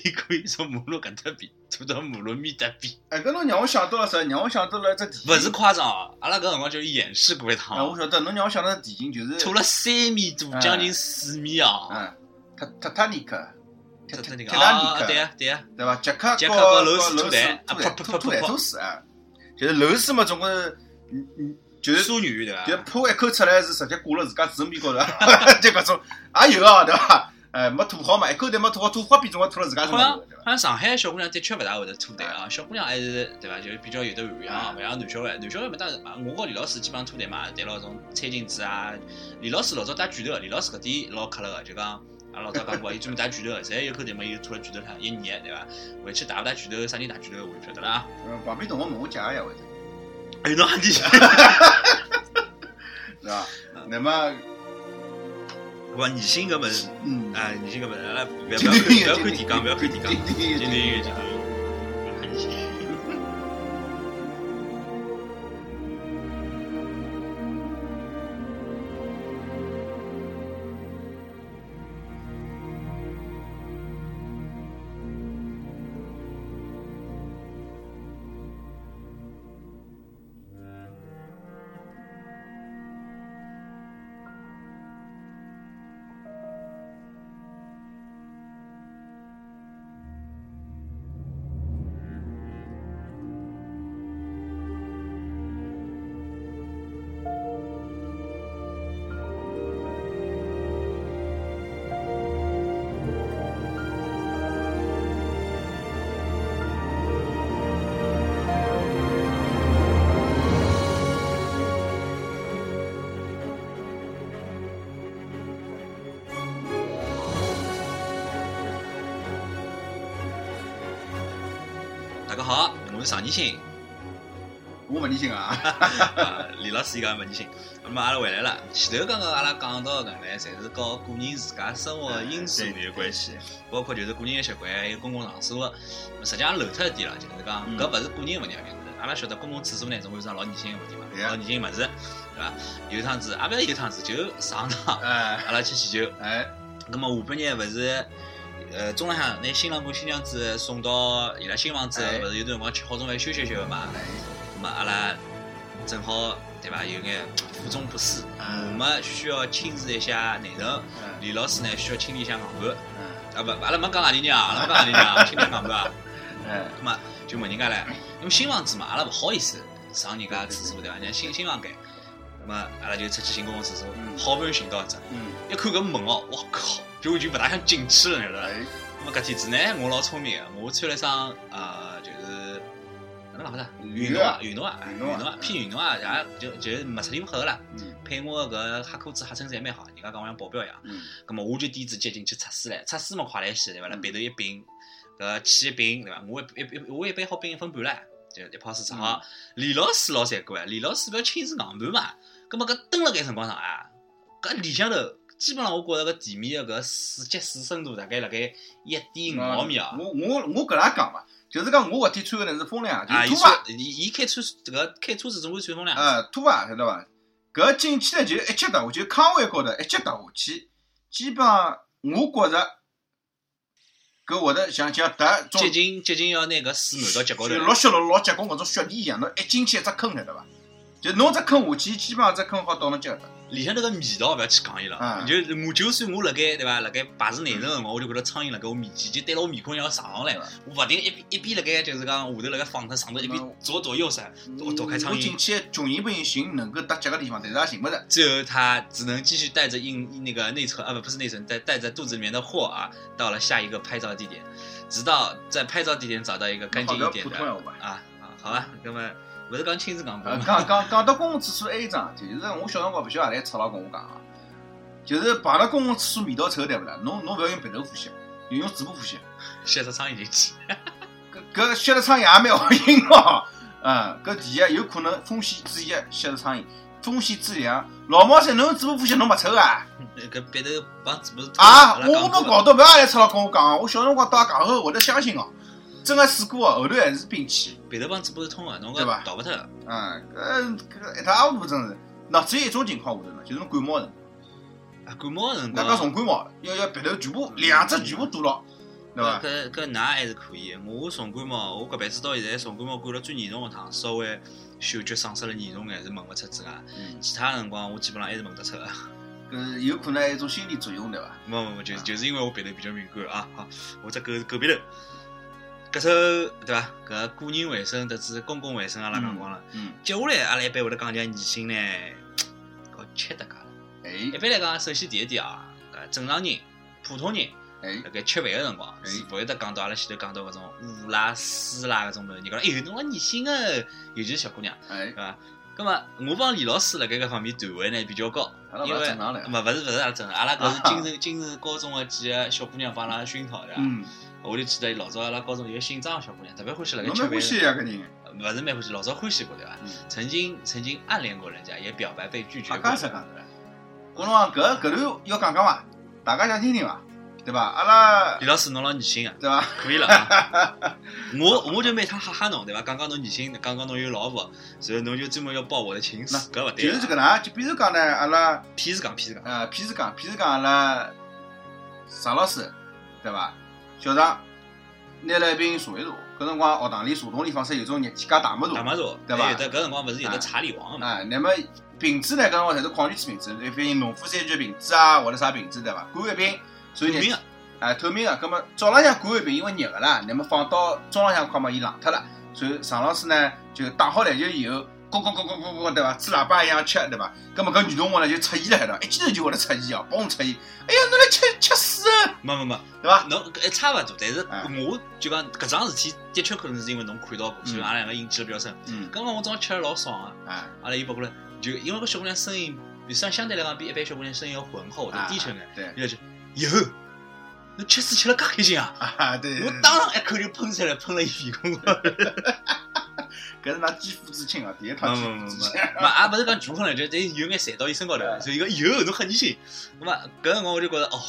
伊可以从马路搿搭边吐到马路面搭边，哎，搿侬让我想到了啥？让我想到了一只勿是夸张哦，阿拉搿辰光就演示过一啊，趟我，晓得，侬让我想到的电影就是拖了三米多，哎将近四米啊！嗯，泰泰坦尼克，泰坦尼啊，克，对啊对啊，对伐？杰克杰克和和楼斯吐吐痰啊吐噗噗吐吐痰噗噗吐死啊！就是楼斯嘛，总归是，嗯嗯，就是淑女对伐就伐？吐一口出来是直接挂了自家嘴面高头，就搿种也有啊，对伐？哎，没吐好嘛，一口痰没吐好，吐花边总归吐了自家身上头，对伐？好像上海小姑娘的确勿大会得吐痰啊，小姑娘还是对伐？就是比较有得涵养，勿像男小孩。男小孩嘛，当然嘛，我和李老师基本上吐痰嘛，谈牢种餐巾纸啊。李老师老早带拳头的，李老师搿点老克了个，就讲阿拉老早讲过，伊专门打拳头个，现在有口痰嘛，伊吐了拳头上一捏，对伐？回去打勿打拳头，啥人打拳头，我就晓得了啊。嗯，旁边同学问我解释一下会得，哎，侬喊你对伐？那么，我你性搿物事，嗯，哎，你性搿物事，阿拉不要不要看不要看提纲，不要看提纲，对对对今天有提好，我是常年星。我勿逆性啊，啊，李老师伊讲勿逆性。那么阿拉回来了，前头刚刚阿拉讲到的搿呢，侪是和个人自家生活的因素。有关系，包括就是个人的习惯，还有公共场所。实际上漏脱一点了，就是讲嗯。搿勿是个人问题，就是。阿拉晓得公共厕所呢，总归是桩老逆心个问题嘛老逆心个物事，对伐？有趟子，也勿要有趟子，就上趟哎。阿拉去祈求，哎，咁么下半日勿是，呃，中浪向拿新郎官新娘子送到伊拉新房子，哎勿是有段辰光吃好中饭休息休息嘛？么阿拉正好对伐？有眼苦中不思，嗯我们需要亲自一下内容，嗯李老师呢需要清理一下硬盘。嗯啊不，阿拉没讲何里人啊，阿拉没讲何里人啊，清理硬盘啊。嗯，那么就问人家唻，因为新房子嘛，阿拉勿好意思上人家厕所对伐？人家新新房间，咁么阿拉就出去寻公共厕所，嗯好不容易寻到一只，嗯，一看搿门哦，我靠，就已经勿大想进去了，晓得伐？哎，咁么搿天子呢，我老聪明个，我穿了一双呃，就是哪能讲法子？运动啊，运动啊，运运动啊偏运动啊，也就就是没出里厚个啦。嗯配我个搿黑裤子、黑衬衫蛮好，人家讲我像保镖一样。嗯咁么我就点子接进去测试唻，测试嘛快来些对伐？辣嗯鼻头一并，搿气一并对伐？我一一一我一杯好并一分半唻，就一泡水测好。李老师老残酷啊，李老师勿要亲自硬盘嘛。咁么搿蹲辣盖辰光上啊，搿里向头基本上我觉着搿地面个搿水积水深度大概辣盖一点五毫米啊。我我我搿能讲伐，就是讲我搿天穿个呢是风凉，拖鞋，穿伊伊开车这个开车子总归穿风凉。呃，拖鞋晓得伐？搿进去呢就一脚踏下去，康威高头一脚踏下去，基本上我觉着搿会得像像踏种接近接近要拿搿水满到脚高头就。老小老老结棍搿种雪地一样，侬一进去一只坑晓得伐？就侬只坑下去，基本上只坑好到侬脚踏。里向那个味道勿要去讲伊了，啊就我就算我辣盖对伐，辣盖排除内层个辰光，我就觉着苍蝇辣盖我面前，就对牢我面孔一样上上来，我勿停一边一边辣盖就是讲下头辣盖放脱上头，一边左躲右闪，躲躲开苍蝇。我进去穷人不寻能够搭脚个地方，但是也寻勿着。最后他只能继续带着硬那个内存啊不不是内存，带带着肚子里面的货啊，到了下一个拍照地点，直到在拍照地点找到一个干净一点的。啊啊好吧，那么勿是讲亲自讲过呃，讲讲讲到公共厕所还有一桩事体，就是我小辰光勿晓得何来臭老跟我讲啊，就是碰到公共厕所味道臭对勿啦？侬侬勿要用鼻头呼吸，用用嘴巴呼吸。吸只苍蝇进去，搿搿吸了苍蝇也蛮好用哦。嗯，搿第一有可能风险之一吸了苍蝇，风险之两，老毛三侬用嘴巴呼吸侬勿臭啊？搿鼻头帮嘴巴啊，我我没搞到，勿要来臭老跟我讲哦，我小辰光打戆后会得相信哦，真个试过哦，后头还是摒弃。鼻头帮嘴巴是通个，侬对吧搿逃勿脱的。嗯，搿搿一塌糊涂真是。喏，只有一种情况下头呢，就是侬感冒的辰光，啊，感冒个辰那光，讲重感冒，要要鼻头全部两只全部堵牢，对伐？搿搿㑚还是可以的。我重感冒，我搿辈子到现在重感冒感了最严重个趟，稍微嗅觉丧失了严重眼是闻勿出之外，嗯，其他辰光我基本上还是闻得出个。搿有可能还有一种心理作用，对伐？没没没，就就是因为我鼻头比较敏感啊。好，我只狗狗鼻头。搿首对伐？搿个人卫生，特子公共卫生阿拉讲光了。嗯，接下来阿拉一般会得讲讲疑心呢，搞吃搭界了。哎一般来讲，首先第一点啊，搿正常人、普通人。哎辣盖吃饭个辰光，哎是勿会得讲到阿拉前头讲到搿种污啦、水啦搿种物事。人讲，哎哟，侬老恶心个，尤其是小姑娘，哎对，伐？葛末我帮李老师辣盖搿方面段位呢比较高，因为勿。勿勿是勿是阿拉正常，阿拉搿是精神精神高中个几个小姑娘帮阿拉熏陶的。嗯，我就记得老早阿拉高中有个姓张的小姑娘，特别欢喜辣盖侬吃饭蛮欢喜呀，搿人。的，勿是蛮欢喜，老早欢喜过对伐？嗯曾经曾经暗恋过人家，也表白被拒绝讲。啥讲的？我侬讲搿搿头要讲讲伐？大家想听听伐？对伐？阿拉李老师侬老恶心个。对伐？可以了啊！我我就每趟吓吓侬，对伐？讲讲侬疑心，讲讲侬有老婆，然后侬就专门要报我的情史，搿勿对啊。就是这个呢，就比如讲呢，阿拉屁事讲屁事讲，呃，譬如讲，譬如讲阿拉常老师，对伐？小常拿了一瓶茶叶茶，搿辰光学堂里茶桶里放出有种热气加大麦茶，大麦茶，对伐还有的搿辰光勿是有得啊查理王个嘛？啊，那么瓶子呢，搿辰光侪是矿泉水瓶子，一瓶农夫山泉瓶子啊，或者啥瓶子对伐？灌一瓶，所以热透明个，啊，透明个，葛么早浪向灌一瓶，因为热个啦，那么放到中浪向快嘛，伊冷脱了，所以常老师呢就打好篮球以后，咣咣咣咣咣咣，对伐？吹喇叭一样吃，对伐？葛么搿女同学呢就出现了，对伐？一记头就会得出现哦，嘣出现，哎呀，侬来吃吃屎啊，没没没，对伐？侬搿还差勿多，但是啊我就讲搿桩事体的确可能是因为侬看到过，所以嗯阿拉两个印记了比较深。嗯，刚刚我早上吃了老爽个，啊阿拉伊包过来，就因为搿小姑娘声音，相相对来讲比一般小姑娘声音要浑厚，低沉眼。对，伊拉就哟，侬吃屎吃了介开心啊！啊对，我当场一口就喷出来，喷了一屁股。搿是㑚肌肤之亲啊，第一趟肌肤之亲，嘛也勿是讲全喷了，就但有眼散到伊身高头，所以伊讲哟，侬很恶心。那么搿辰光我就觉着哦，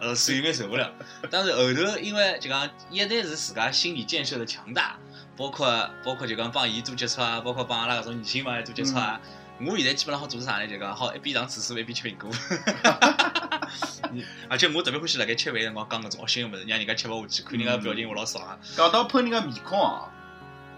呃是有眼受不了。但是后头因为就讲一旦是自家心理建设的强大，包括包括就讲帮伊多接触啊，包括帮阿拉搿种女性朋友多接触啊。我现在基本上好做啥呢？就讲好一边上厕所一边吃苹果，嗯而且我特别欢喜辣盖吃饭辰光讲搿种恶心个物事，让人家吃勿下去，看人家表情我老爽啊。讲到喷人家面孔啊，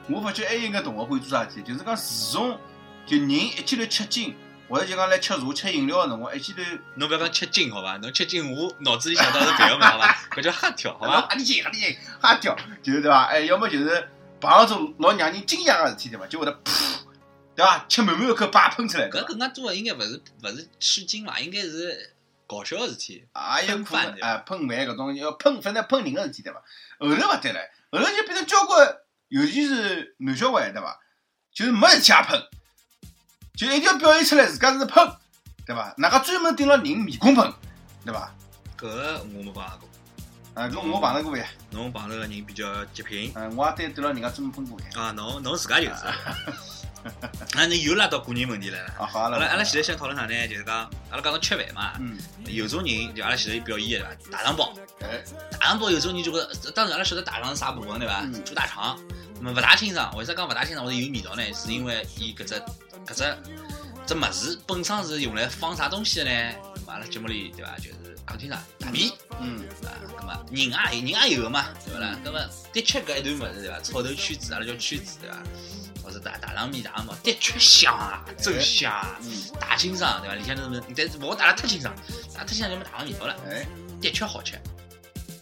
我发觉还有一个同学会做啥事体，就是讲自从就人一记头吃惊，或者就讲来吃茶、吃饮料个辰光，一记头侬勿要讲吃惊好伐？侬吃惊我脑子里想到是别个物事好伐？搿叫吓跳好伐？哈里劲哈里劲哈掉，就是对伐？哎，要么就是碰到种老让人惊讶个事体，对伐？就会得噗，对伐？吃满满一口叭喷出来，搿更加多个应该勿是勿是吃惊伐，应该是搞笑个事体。也有可能哎，喷饭搿种要喷，反正喷人个事体对伐？后头勿对了，后头就变成交关，尤其是男小孩对伐？就是没事体也喷，就一定要表现出来自家是喷，对伐？哪个专门盯牢人面孔喷，对伐？搿个我没碰着过，啊，搿我碰着过呀，侬碰着个人比较极品嗯，我也对对牢人家专门喷过呀。啊，侬侬自家就是。啊，那又拉到个人问题来了。啊，好了，阿拉阿拉现在想讨论啥呢？就是讲，阿拉讲到吃饭嘛，嗯，有种人就阿拉现在有表演的对伐？大肠包，哎，大肠包有种人就觉得，当然阿拉晓得大肠是啥部分对伐嗯？猪大肠，那么勿大清爽。为啥讲勿大清爽或者有味道呢？是因为伊搿只搿只只物事本身是用来放啥东西的呢？阿拉节目里对伐？就是讲清爽，大便。嗯，对伐？咁么人也有，人也有个嘛，对勿啦？咁么的确搿一段物事对伐？草头圈子，阿拉叫圈子对伐？或者大大肠面、大肠包，的确香啊，真香大清爽对伐？里向头是，但是勿好打得太清爽，打得太清爽就没大肠味道了，哎，的确好吃。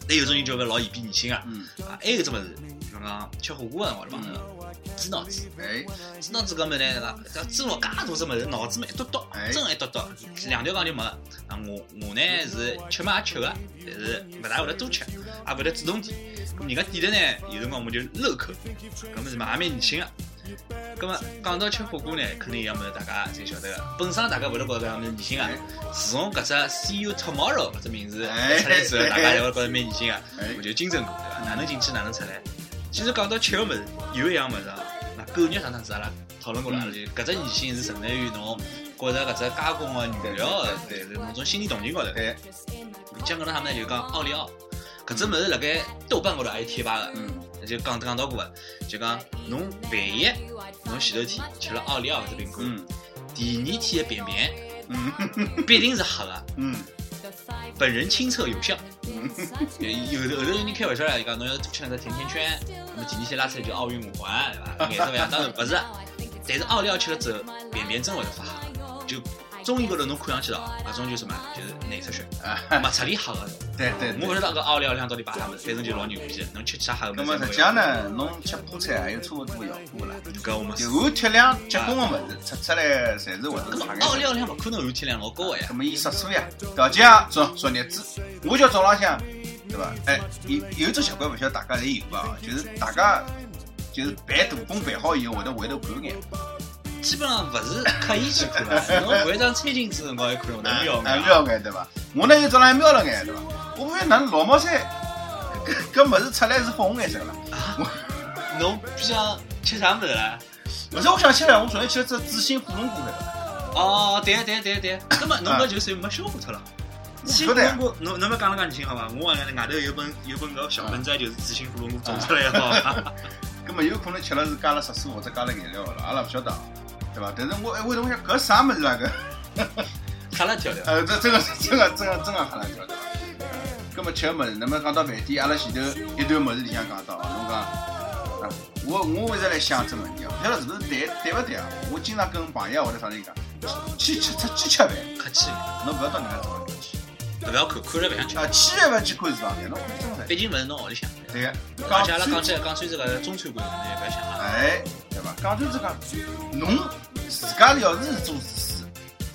但有种人就搿老言必逆心啊，嗯，啊，还有一只物事，比方讲吃火锅个辰光对伐？猪脑子，哎，猪脑子搿物事呢，搿猪脑介大只物事，脑子嘛一嘟嘟，哎真个一嘟嘟，两条杠就没了。啊，我我呢是吃嘛也吃个，但是勿大会得多吃，也勿会得主动点。咁人家点的呢，有辰光我们就漏口，搿么是嘛也蛮逆心个。咁么讲到吃火锅呢，肯定有样物事大家侪晓得个。本身大家会得觉得搿样物事逆心个哎，自从搿只 See You Tomorrow 搿只名字哎出来之后，哎大家就会觉着蛮逆心个。哎我就金针菇对伐？哪能进去哪能出来。其实讲到吃个物事，有一样物事啊，那狗肉上趟子阿拉讨论过了，就搿只异性是存在于侬觉着搿只加工个原料的，对对，侬种心理动机高头。哎，讲搿能啥物事就讲奥利奥，搿只物事辣盖豆瓣高头也有贴吧个，嗯，就讲讲到过个，就讲侬万一侬前头天吃了奥利奥搿只苹果，嗯，第二天的便便嗯，必定是黑的。嗯，本人亲测有效。嗯，有的后头有人开玩笑啦，伊讲侬要多吃那个甜甜圈，那么第二天拉出来就奥运五环，对伐？颜色勿一样，当然勿是，但是奥利奥吃了之后，便便真会得发黑，就中医高头侬看上去了，搿种就是什么，就是内出血，啊，没彻底黑个。对对对。我勿晓得搿奥利奥里向到底摆啥物事，反正就老牛逼的，侬吃其他黑个那。么实际上，呢，侬吃菠菜还有差勿多效果啦。搿我们是。就含铁量结棍个物事，吃出来侪是会得搿差眼。么奥利奥里向勿可能含铁量老高个呀那。么伊色素呀，调节啊，昨昨日子，我叫早浪向，对伐？哎，有有一只习惯，勿晓得大家侪有伐？就是大家就是办大功办好以后，会得回头看眼，基本上勿是刻意去看了，侬会场餐巾纸辰光还看，侬哎瞄眼瞄。眼，对伐？我呢又早浪向瞄了眼，对伐？我发现哪能老毛菜 搿搿物事出来是粉红颜色个啦。侬比想吃啥物事啦？勿是，我想起来，我昨天吃了只紫心火龙果晓得伐？哦，对对对对，那么侬搿就算没消化脱了。紫心火龙果，侬侬勿讲了讲你听好伐？我外外头有本有本搿小本子，就是紫心火龙果种出来个好。葛么有可能吃了是加了色素或者加了颜料个了，阿拉勿晓得，对伐？但是我哎，我我想搿啥物事啊搿？吓了跳跳。呃，这这个这个真个真个吓了一跳，对伐？葛么吃个物事，那么讲到饭店，阿拉前头一段物事里向讲到，侬讲啊，我我一直来想这问题啊，勿晓得是勿是对对勿对啊？我经常跟朋友或者啥人讲，去吃出去吃饭，客气，侬勿要到人家厨房去，勿要看，看了勿想吃。啊，千万勿要去看厨房间，侬毕竟勿是侬屋里向。对个，而且阿拉讲川起来讲起这个中餐馆，侬也勿要想啊。哎，对伐？讲穿子讲，侬自家要是做厨师，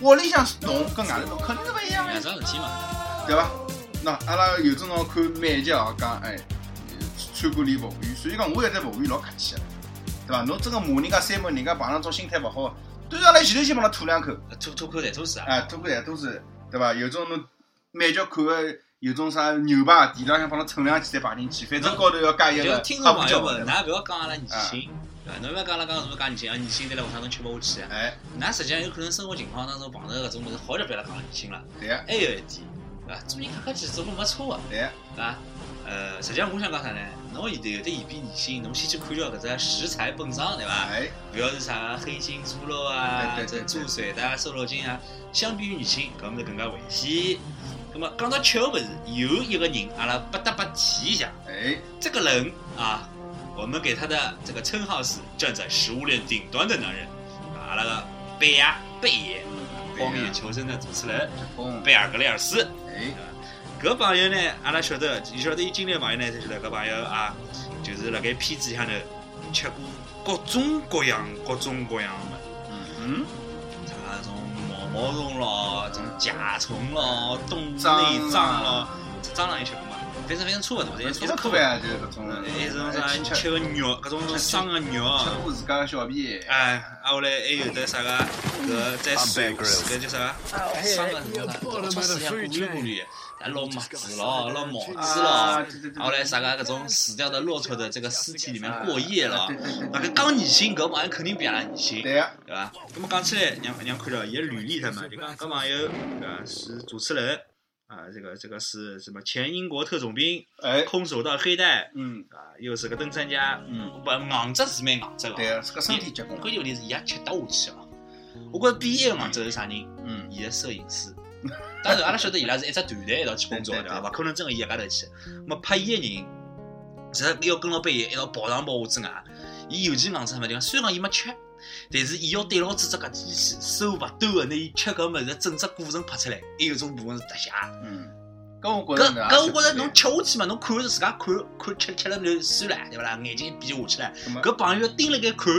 屋里向弄跟外头弄肯定是勿一样两的，桩事体嘛。对伐？那阿拉有种辰光看美剧哦，讲哎，餐馆里服务员，所以讲我也对服务员老客气的，对伐？侬真个骂人家三门，人家碰上种心态勿好，端上来前头先帮他吐两口，吐吐口痰吐死啊！哎，吐口痰都是，对伐？有种侬美剧看个有种啥牛排，地浪向帮侬称两记再摆进去，反正高头要加一就个听众朋友们，㑚勿要讲阿拉逆心，对伐？侬勿要讲阿拉讲什么讲逆心啊，逆心对了，下趟侬吃勿下去啊。哎，㑚实际上有可能生活情况当中碰到搿种物事，好就别来讲逆心了。对个，还有一点，对伐？做人客客气，做人没错个，对呀，对伐？呃，实际上我想讲啥呢？侬现在有的言必逆心，侬先去看掉搿只食材本身，对伐？哎，勿要是啥黑心猪肉啊，这猪髓的啊、瘦肉精啊，相比于女性，搿物事更加危险。那么讲到吃个物事，有一个人，阿拉不得不提一下，哎，这个人啊，我们给他的这个称号是站在食物链顶端的男人，啊阿拉个贝亚贝爷，荒野求生的主持人嗯，贝尔格雷尔斯。哎，搿朋友呢，阿拉晓得，晓得伊经历的朋友呢，才晓得搿朋友啊，就是辣盖片子里向头吃过各种各样、各种各样的。物事。嗯，毛毛虫咯，种甲虫咯，动物内脏咯螂，蟑螂也吃过嘛？反正反正差勿多，侪差一直不多呀，就是搿种，还是种啥哎吃吃个肉，搿种生个肉。吃过自家个小便，哎，啊，后来还有得啥个，搿在水搿叫啥？个，生个什么啥，超市里向过滤过滤，还捞麦子咯，捞毛子啊，咯。对对对，后来啥个搿种死掉的骆驼的这个尸体里面过夜了那个刚女性搿网友肯定比阿拉女性，对呀，对伐？那么讲起来，让让看到伊个履历他们，就讲搿网友对伐是主持人啊，这个这个是什么前英国特种兵，哎，空手道黑带嗯啊，又是个登山家，嗯，不硬质是蛮硬质个。对呀，是个身体结棍，关键问题是伊也吃得下去哦。我觉着第一个硬质是啥人？嗯，伊个摄影师。当然，阿拉晓得伊拉是一只团队一道去工作的，对对对对伐？勿可能真个伊一家头去。那么拍伊个人，其实要跟牢背伊一道跑上跑下之外，伊尤其硬质什么地方？虽然讲伊没吃，但是伊要对牢住只搿机器，手勿抖个，拿伊吃搿物事整只过程拍出来，还有种部分是特写。嗯，搿我觉搿着，搿我觉着侬吃下去嘛，侬看是自家看看吃吃了就算了，对勿啦？眼睛闭下去了，搿搿朋友盯辣盖看，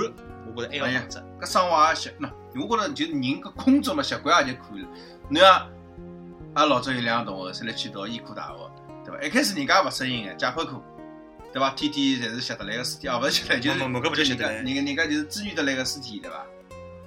我觉着还要哎呀硬质。搿生活也习，喏，我觉着就是人搿工作嘛习惯也就可以了。侬像阿拉老早有两个同学，侪来去读医科大学，对伐？一开始人家勿适应个解剖科，对伐？天天侪是吸得来个尸体，哦，勿是吸得来，就是没没搿不叫吸人家得人家就是治愈得来个尸体，对伐？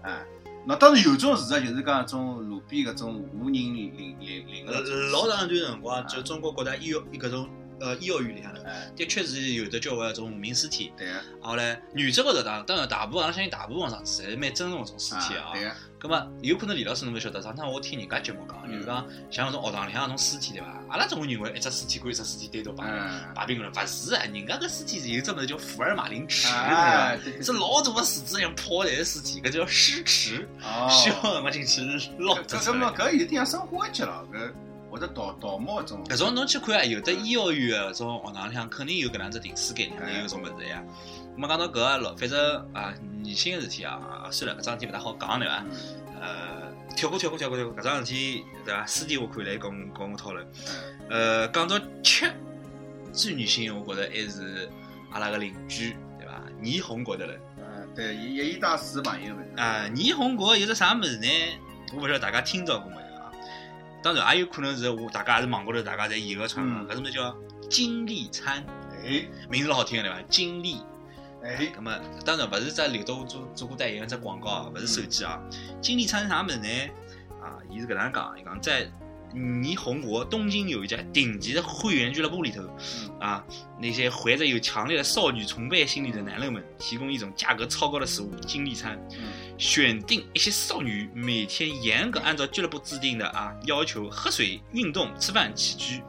啊，那当然有种事实就是讲种路边搿种无人领领领个呃，老长一段辰光，就中国各大医院搿种呃医学院里向头，哎，的确是有的交关种无名尸体。对个，后来原则高头当当然大部分，阿拉相信大部分上是蛮尊重搿种尸体啊。对个，咁么有可能李老师侬勿晓得，上趟我听人家节目讲，嗯就是讲像搿种学堂里向搿种尸体对伐？阿拉总会认为一只尸体跟一只尸体单独摆嗯，摆平了，勿是啊，人家搿尸体是有只物事叫福尔马林池，对伐哎，？对对是老大个池子一样泡在个尸体，搿叫尸池，哦，需要辰光进去捞搿搿搿么。搿有点像生活节了，搿或者盗盗墓搿种，搿种侬去看啊，有的医学院个搿种学堂里向肯定有搿能只停尸间，肯定有搿种物事呀。咁么讲到搿个老，反正啊，年轻个事体啊，啊算了，搿桩事体勿大好讲对伐？嗯呃，跳过跳过跳过跳过，搿桩事体对伐？私底下可以来跟我跟我讨论。嗯呃，讲到吃，最女性，我觉着还是阿拉个邻居对伐？倪虹国的人嗯，对，一一一大四朋友们啊，倪虹国有只啥物事呢？我勿晓得大家听到过没有啊？当然也有可能是我大家还是网高头大家在以讹传搿什么叫金利餐？哎名字老好听的对伐？金利。哎，咁么当然勿是只刘德华做做过代言的只广告啊，勿是手机啊。金利餐是啥物事呢？啊，伊是搿能讲，伊讲在霓虹国东京有一家顶级的会员俱乐部里头，啊，那些怀着有强烈的少女崇拜心理的男人们，提供一种价格超高的食物——金利餐。嗯选定一些少女，每天严格按照俱乐部制定的啊要求喝水、运动、吃饭、起居。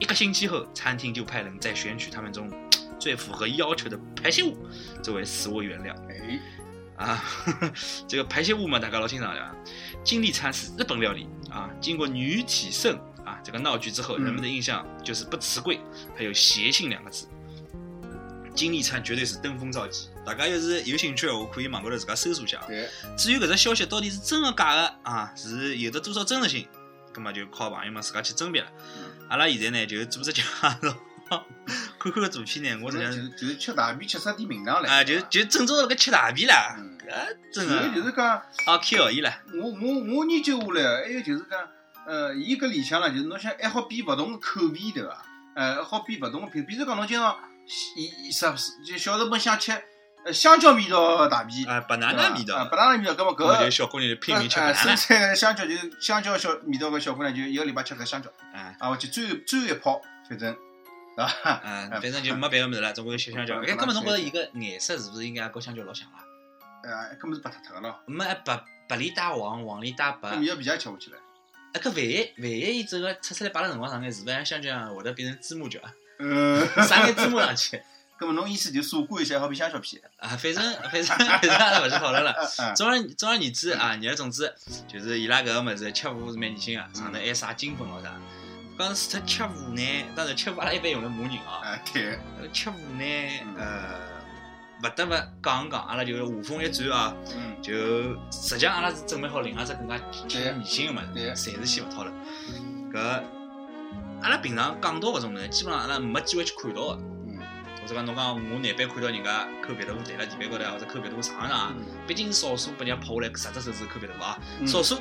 一个星期后，餐厅就派人再选取他们中最符合要求的排泄物作为食物原料哎，啊。这个排泄物嘛，大家老清爽对吧？金利餐是日本料理啊，经过女体盛啊这个闹剧之后，嗯人们的印象就是不辞贵，还有邪性两个字。金利餐绝对是登峰造极，大家要是有兴趣的话，可以网高头自家搜索一下至于搿只消息到底是真的假的啊，是有的多少真实性，葛么就靠朋友们自家去甄别了。阿拉现在呢就做只介绍，看看个图片呢，我实际上就是就吃大便吃出点名堂来，啊，就就正宗的搿吃大便啦，嗯搿真主要就是讲，啊开学伊了。我我我研究下来，还有就是讲，呃，伊搿里向啦，就是侬想还好变勿同个口味对伐？呃，好变勿同个品，比如讲侬经常，伊伊啥就小日本想吃呃香蕉味道的大便，啊，巴拿对伐拿味道啊，，巴拿味道，搿么搿么就搿小姑娘就拼命吃呃生巴拿拿。产香蕉就是香蕉小味道个小姑娘，就一个礼拜吃个香蕉，啊啊，我就最后最后一泡，反正，啊，反正就 没别个物事了，总归香蕉。嗯哎，搿么侬觉着伊个颜色是勿是应该跟香蕉老像啊？呃，搿么是白脱脱个咯，没白白里带黄，黄里带白搿。么要皮也吃下去了。哎，搿万一万一伊整个出出来摆辣辰光上眼，是勿是像香蕉一样会得变成芝麻角啊？嗯，撒眼芝麻上去 搿么侬意思就砂锅一下好比香蕉皮？啊？反正反正反正阿拉勿去讨论了。嗯总而总而言之啊，言而总之，就是伊拉搿个物事吃法是蛮年轻个，上头还撒金粉咯啥。讲除脱吃法呢，当然吃法阿拉一般用来骂人啊。啊，对，呃吃法呢，嗯呃，勿得勿讲讲，阿拉就话锋一转啊，嗯，就实际上阿拉是准备好另外一只更加全面性个物对事，暂时先勿讨论。搿阿拉平常讲到搿种物事，基本上阿拉没机会去看到个。嗯，者讲侬讲我难办看到人家抠鼻头弹了地板高头，或者抠鼻头上上，毕竟少数拨人家拍下来十只手指抠鼻头啊，嗯少数。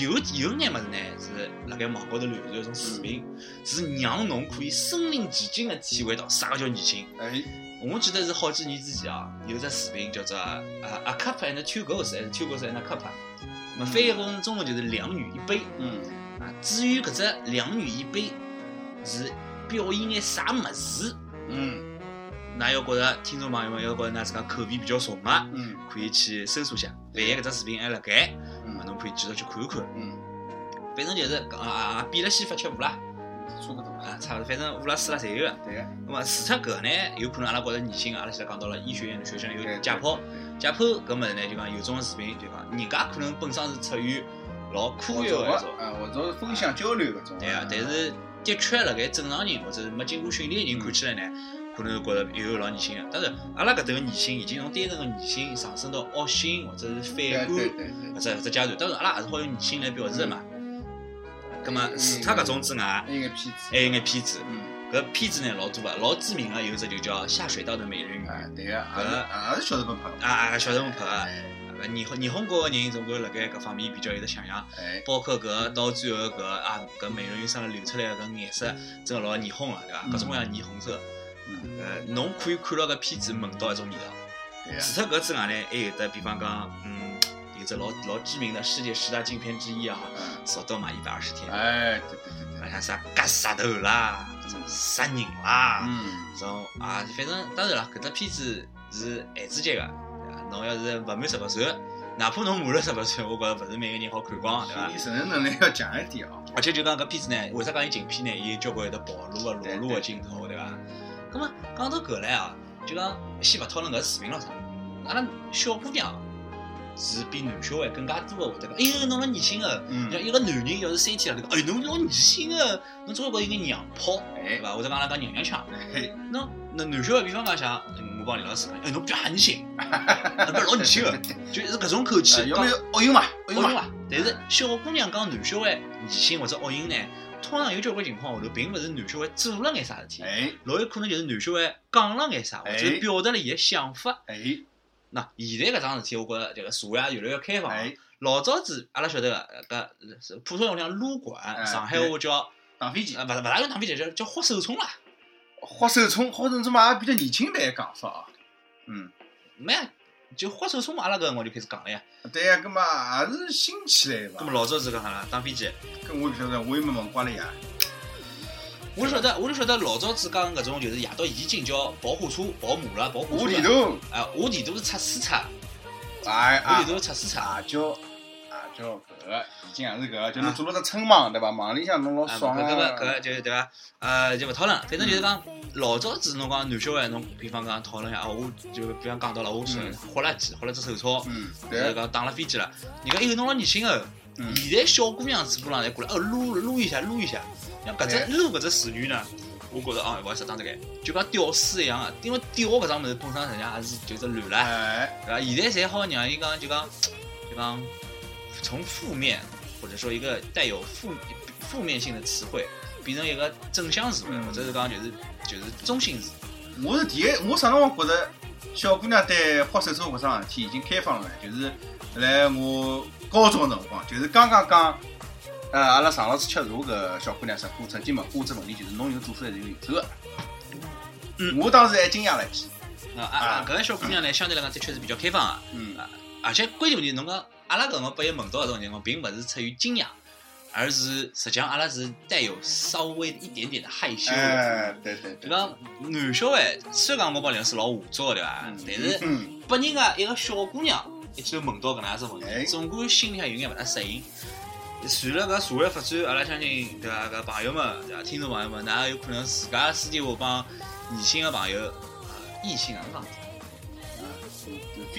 有有眼物事呢，是辣盖网高头流传一种视频，是让侬可以身临其境的体会到啥个叫年轻。哎，我记得是好几年之前啊，有只视频叫做啊 A Cup and Two Girls，还是 Two Girls and a Cup。那么翻译成中文就是两女一杯嗯，啊。至于搿只两女一杯是表演眼啥物事，嗯，那要觉着听众朋友们要觉着㑚自家口味比较重的，嗯，可以去搜索一下。万一搿只视频还辣盖，嗯那侬可以继续去看一看。嗯，反正就是啊啊啊，比了西发吃无啦差不多。啊，差勿多，反正五啦四啦侪有个。对个，那么除脱搿呢，有可能阿拉觉着年轻，阿拉现在讲到了医学院的学生有解剖，解剖搿物事呢，就讲有种视频，就讲人家可能本身是出于老科学的啊，或者分享交流搿种。对啊，但是的确辣盖正常人或者是没经过训练的人看起来呢，可能觉着有老年轻的。当然，阿拉搿头个年轻已经从单纯个年轻上升到恶心或者是反感对对对，搿只搿只阶段。当然，阿拉也是好用年轻来表示的嘛。葛么除脱搿种之外，还有眼骗子。还有眼片子。嗯，搿片子呢老多啊，老知名个有只就叫《下水道的美人鱼》啊，对个，也是小日本拍的。啊啊，小日本拍个。日本日本国个人总归辣盖搿方面比较有得想象，哎，包括搿到最后搿啊搿美人鱼身上流出来个搿颜色，真个老霓虹个，对伐？嗯各种各样霓虹色，嗯，呃，侬可以看到搿片子闻到一种味道。除脱搿之外呢，还有得比方讲，嗯，有只老老知名的世界十大禁片之一啊，嗯，《扫到嘛一百二十天》，哎，对对对对，好像啥割舌头啦，搿种杀人啦。嗯，搿种啊，反正当然了，搿只片子是孩子级个，对伐？侬要是勿满十八岁，哪怕侬满了十八岁，我觉着勿是每个人好看光，对伐心理？承受能力要强一点哦。而且就讲搿片子呢，为啥讲伊禁片呢？伊有交关有得暴露个、裸露个镜头，对伐？葛么讲到搿来啊，就讲先勿讨论搿视频咾啥，阿拉小姑娘是比男小孩更加多个会得讲，哎呦，侬老年轻个。嗯像一个男人要是三天两头，哎，侬老年轻个，侬总归有眼娘炮，对哎，伐？或者讲阿拉讲娘娘腔。嘿，那那男小孩，比方讲像我帮李老师讲，哎，侬比较狠心，侬比较老年轻个，就是搿种口哎气。讲有没有奥运嘛？奥运嘛？但是小姑娘讲男小孩年轻或者恶淫呢，通常有交关情况下头，并勿是男小孩做了眼啥事体，哎。老有可能就是男小孩讲了眼啥，或者表达了伊个想法。哎。那现在搿桩事体，我觉着这个社会也越来越开放老早子阿拉晓得个搿是普通用讲撸管，哎。上海话叫打飞机。呃，勿勿大用打飞机，叫叫豁手冲啦。豁手冲，豁手冲嘛，也比较年轻版个讲法。啊。嗯，没呀，就花手冲嘛，阿拉搿辰光就开始讲了呀。对呀，搿么也是新起来的吧咁么？老早子干啥啦？打飞机。搿我也不晓得，我也没问过了呀。我就晓得，我就晓得老早子讲搿种就是夜到已经叫跑火车、跑马了、跑火车了。我地图，啊，下地图是测试车，哎啊我地，图是擦屎擦。啊叫啊叫搿个，已经也是搿个，就侬做了只春网对伐？网里向侬老，爽搿搿个。搿个就对伐？呃，就勿讨论。反正就是讲老早子侬讲男小孩，侬比方讲讨论一下，啊我就比方讲到了，我去嗯豁了几，豁了只手抄，嗯，或者对，讲打了飞机了。人家哎哟，侬老年轻个。现在小姑娘嘴巴上来过来，哦撸撸一下撸一下，像搿只撸搿只词语呢，我觉着哦，勿好意思，当这个就讲屌丝一样个，因为屌搿桩物事本身实际上还是就是乱啦。哎，对伐？现在侪好让伊讲就讲就讲从负面或者说一个带有负负面性的词汇，变成一个正向词汇，嗯或者是讲就是就是中性词。我是第一，我啥辰光觉着小姑娘对花手冲搿桩事体已经开放了呢？就是来我高中的辰光，就是刚刚讲，呃，阿拉上老师吃茶搿小姑娘陈姑曾经问过我只问题，就是侬有做出来是有右手的。嗯我当时还惊讶了一记。啊啊！搿个小姑娘呢，相对来讲的确是比较开放的，嗯，而且关键问题，侬讲阿拉搿辰光被伊问到搿种情况，并勿是出于惊讶，而是实际上阿拉是带有稍微一点点的害羞的。哎，对对对，就讲男小孩，虽然讲我帮梁老师老下作对伐？但是嗯，拨人家一个小姑娘一记头问到搿能样子问哎题，总归心里向有眼勿大适应。随了搿社会发展，阿拉相信对伐？搿朋友们对伐？听众朋友们，㑚有可能自家私底下帮异性个朋友啊，异性啊，讲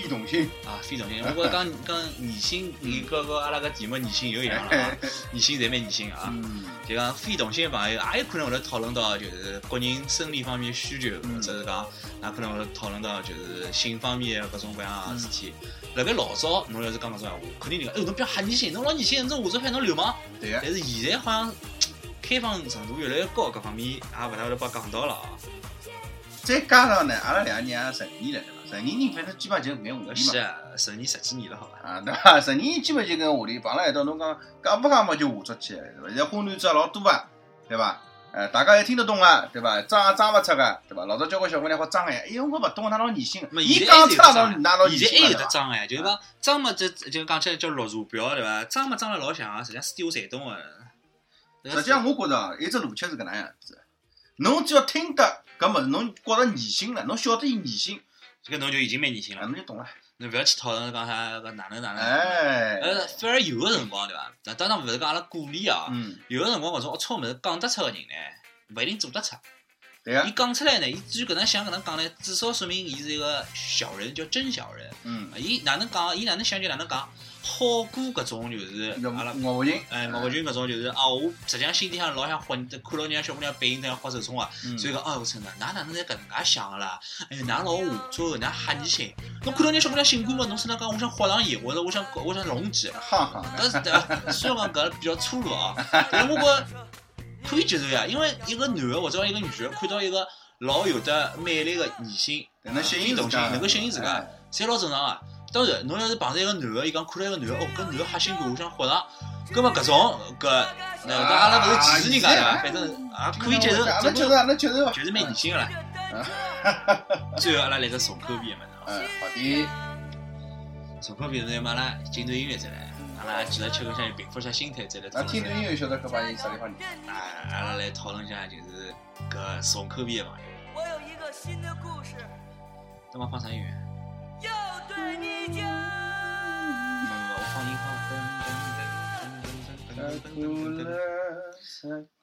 非同性，啊，非同性。我觉着讲讲异性，伊搿个阿拉个题目异性又一样了啊，异性侪蛮异性啊。嗯，就讲非同性的朋友，也有可能会得讨论到就是个人生理方面的需求，嗯或者是讲，也可能会得讨论到就是性方面的各种各样的事体。辣盖老早，侬要是讲搿种闲话，肯定人讲，哎，侬比较吓年轻，侬老年轻，侬下作派侬流氓。对呀，但是现在好像开放程度越来越高，各方面也勿大会得帮讲到了啊。再加上呢，阿拉两个人也成年了，对伐？成年人反正基本上就搿眼话题嘛。是啊，十年十几年了，好吧。啊，对伐？成年人基本就搿眼话题碰辣一道，侬讲讲勿讲嘛就话出去，对伐？现在花男子也老多啊，对伐？呃，大家也听得懂啊，对伐？装也装勿出个，对伐？老早交关小姑娘好装个呀，哎哟，我勿懂，哪老疑心个。伊讲出来得侬哪老疑现在还有？得装哎，就是讲装嘛，就就讲起来叫绿茶婊对伐？装嘛装了老像啊，实际上四点五侪懂个。实际上，我觉着啊，一只逻辑是搿能样子。侬只要听得搿物事，侬觉着疑心了，侬晓得伊疑心，这个侬就已经蛮疑心啊，了，侬就懂了。侬勿要去讨论讲啥个哪能哪能。哎，呃，反而有个辰光对伐？那当然勿是讲阿拉鼓励啊，嗯，有个辰光搿种龌龊物事讲得出个人呢，勿一定做得出。对啊伊，讲出来呢，伊至于搿能想搿能讲呢，至少说明伊是一个小人，叫真小人。嗯，伊哪能讲？伊哪能想就哪能讲。好过搿种就是要阿拉岳不群，哎，毛群搿种就是啊，我实际上心里向老想混，看到人家小姑娘背影这样花手冲啊，嗯所以讲，哦，我真的，㑚哪能侪搿能介想个啦？哎，㑚老下作，㑚吓人心。侬看到人家小姑娘性感嘛，侬是那讲我想豁上伊，或者我想我想弄几。哈哈，但是对伐？虽然讲搿比较粗鲁啊，但是我觉着可以接受呀，因为一个男的或者一个女的看到一个老有的魅力的异性，能吸引非同性，自家，能够吸引自家哎，侪老正常啊。当然，侬要是碰着一个男的，伊讲看到一个男的，哦，搿男的吓性感，我想豁上，葛末搿种搿，那搿阿拉勿是歧视人家对伐？反正也可以接受，阿拉接受，阿拉接受。就是蛮恶心个啦。最后阿拉来个重口味个物事啊，嗯，好的，重口味是，嘛阿拉进段音乐再来，阿拉继续吃个香烟，平复一下心态，再来讨那听论。段音乐晓得搿帮人啥地方人？啊，阿拉来讨论一下，就是搿重口味个朋友。我有一个新的故事那么放啥音乐？要对你讲。没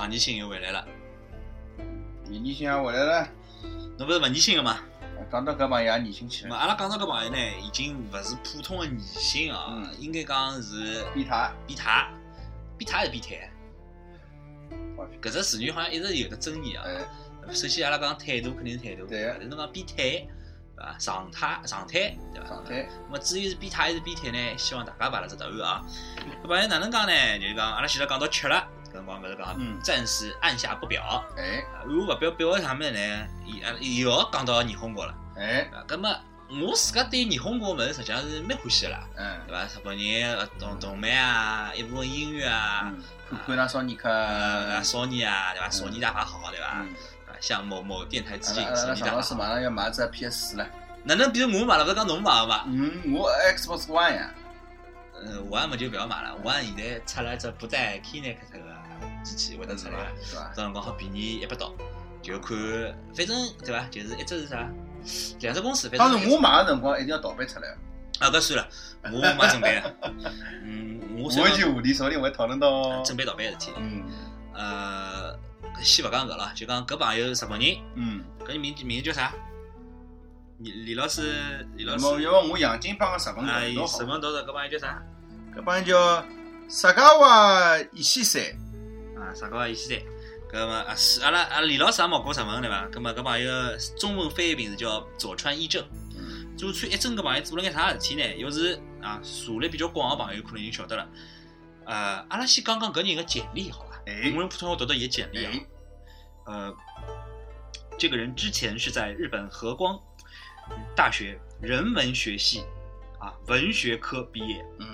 上年新又回来了。年年心也回来了，侬勿是勿年轻个嘛？讲到搿朋友也年轻起那么来，阿拉讲到搿朋友呢，已经勿是普通的异性啊，嗯应该讲是变态，变态，变态还是变态？搿只词语好像一直有得争议啊。哎，首先，阿拉讲态度肯定是态度，对啊但是侬讲变态，对伐？常态，常态，对伐？常态，那么至于是变态还是变态呢？希望大家把拉只答案啊。搿朋友哪能讲呢？就是讲阿拉现在讲到吃了，搿辰光勿是讲嗯暂时按下不表。哎啊按下不表表个啥物事呢？伊啊又要讲到霓虹国了。哎，啊，葛末我自家对霓虹国个物事实际上是蛮欢喜个啦，嗯对伐？日本人呃动动漫啊，一部分音乐啊，嗯，看看那少年克，呃，索尼啊，对伐？少年大法好，对伐？嗯，啊，向某某电台致敬，阿拉阿拉索尼大老师马上要买只 PS 四了，哪能比如我买了，勿是讲侬买个嘛？嗯，我 Xbox One 呀，呃，我还么就勿要买了，我现在出了只不带 Kinect 个机器，会得出来了。是吧？到辰光好便宜一百刀，就看，反正对伐？就是一只是啥，两只公司，反正当时我买个辰光一定要盗版出来，啊，搿算了，我没准备。嗯，我我算已经话题说不定会讨论到，准备盗版的事体。嗯呃，先勿讲搿了，就讲搿朋友日本人，嗯，搿人名名字叫啥？李李老师，李老师，因为我杨金帮个日本啊，人都好日，本读的搿朋友叫啥？搿帮叫萨嘎瓦伊西山，啊，啥个意思噻？搿么啊是阿拉阿拉李老师也学过日文对伐？搿么搿朋友中文翻译名字叫佐川一正。嗯佐川一正搿朋友做了眼啥事体呢？要是啊查历比较广个朋友可能就晓得了。呃，阿拉先讲讲搿人个简历好伐？哎我用普通话读读伊个简历啊。哎，呃，这个人之前是在日本和光大学人文学系啊文学科毕业，嗯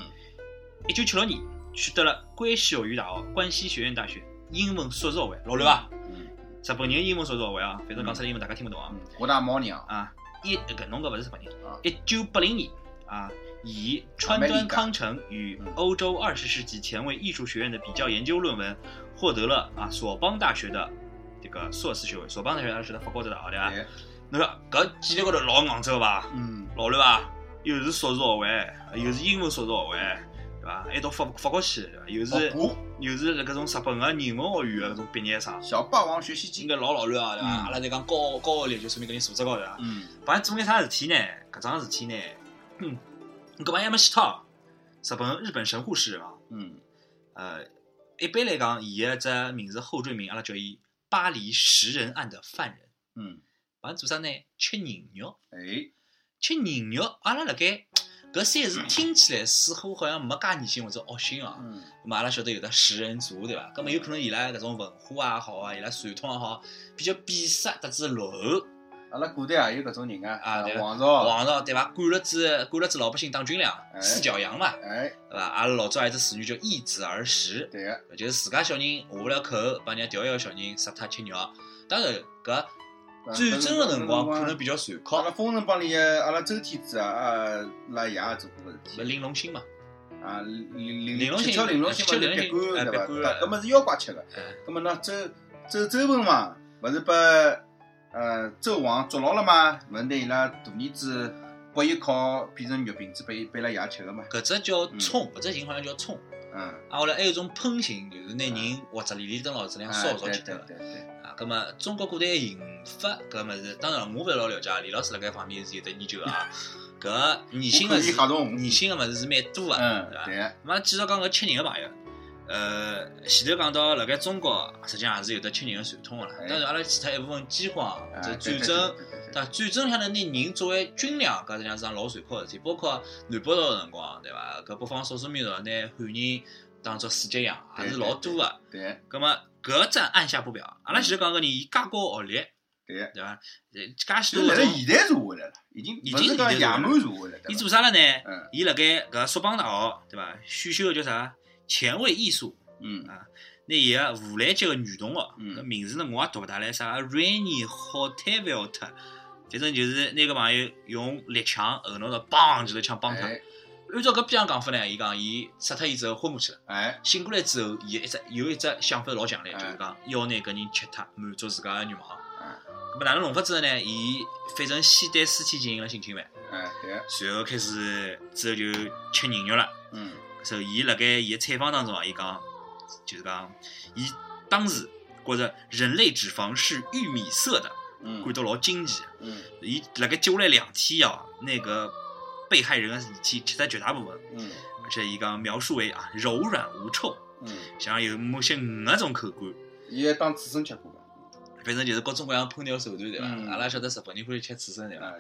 一九七六年取得了关西学院大学关西学院大学英文硕士学位，老刘啊，嗯日本人英文硕士学位啊，反正讲出来英文大家听不懂啊。嗯，我大猫娘，啊，一搿侬搿勿是日本人啊，一九八零年啊，以川端康成与嗯欧洲二十世纪前卫艺术学院的比较研究论文，获得了啊索邦大学的这个硕士学位，索邦大学阿拉晓得法国只大学对伐？侬说搿简历高头老硬整个伐？嗯，老乱伐？又是硕士学位，又是英文硕士学位，对伐？还到法法国去？又是又是辣搿种日本个人文学院个搿种毕业生，小霸王学习机，应该老老乱啊，对伐？嗯阿拉在讲高高学历，就说明搿人素质高，对伐？嗯，反正做眼啥事体呢？搿桩事体呢，嗯，搿玩意还没死脱。日本日本神户市啊，嗯，呃，一般来讲，伊个只名字后缀名，阿拉叫伊巴黎食人案的犯人。嗯，反正做啥呢？吃人肉，哎，吃人肉。阿拉辣盖搿三个字听起来似乎好像没介恶心或者恶心啊。嗯，咁嘛，阿拉晓得有的食人族，对伐？搿么有可能伊拉搿种文化也好啊，伊拉传统也好，比较闭塞得之落后。阿拉古代也有搿种人啊，啊对王朝，王朝对伐？管了只管了只老百姓当军粮，哎四角羊嘛，哎，对伐？阿拉老早还有只词语叫易子而食，对个，就是自家小人下不了口，帮人家调一个小人杀脱吃肉。当然搿战争个辰光可能比较残酷阿，拉封神榜里个阿拉周天子啊，阿，拉爷也做过个事勿体。玲珑心嘛，啊，玲玲玲珑心七巧玲珑心嘛是七巧玲珑心哎别干对伐？别官搿搿么是妖怪吃个。嗯，葛么呢，周周周文王勿是被呃周王捉牢了吗？勿是拿伊拉大儿子剥一烤变成肉饼子，拨伊拨伊拉爷吃个嘛？搿只叫葱，搿只型好像叫葱。嗯，啊，后来还有一种烹刑，就是拿人或者里里登老子两烧烧吃脱个。对对对，啊，葛么中国古代刑法搿物事，当然我勿是老了解，李老师辣盖方面是有得研究个啊。搿严刑个是吓动我严刑个物事是蛮多个，嗯对伐？那么继续讲搿吃人个朋友，呃，前头讲到辣盖中国，实际上也是有得吃人个传统个啦。哎当然，阿拉其他一部分饥荒、啊这战争，对伐？战争下头拿人作为军粮，搿实际上是桩老残酷个事体。包括南北朝个辰光，对伐？搿北方少数民族拿汉人当作死节养，也是老多个。对个葛么搿只按下不表，阿拉前头讲个人，伊介高学历，对个。对伐？呃介许就多搿种，辣辣现代社会了，已经已经勿是讲现代社会了野蛮社会了，伊？做啥了呢？嗯伊辣盖搿索邦大学，对伐？选修个叫啥？前卫艺术。嗯啊那伊个荷兰籍个女同学，嗯搿名字呢我也读勿大来，啥 Rainy Hotevelt，反正就是那个朋友用猎枪后脑勺梆几头枪帮他。哎按照搿边讲法呢，伊讲伊杀脱伊之后昏过去了，哎，醒过来之后，伊一只有一只想法老强烈，哎就是讲要拿搿人吃脱，满足自家个愿望。么哪能弄法子呢？伊反正先对尸体进行了性侵犯，哎对个，随后开始之后就吃人肉了。嗯所以伊辣盖伊个采访当中啊，伊讲就是讲，伊当时觉着人类脂肪是玉米色的，嗯感到老惊奇。嗯伊辣盖接下来两天啊，那个被害人的遗体吃脱绝大部分，嗯而且伊讲描述为啊柔软无臭，嗯，像有某些鱼那种口感。伊还当刺身吃过伐？反正就是各种各样烹调手段对伐？嗯阿拉晓得日本人欢喜吃刺身对伐？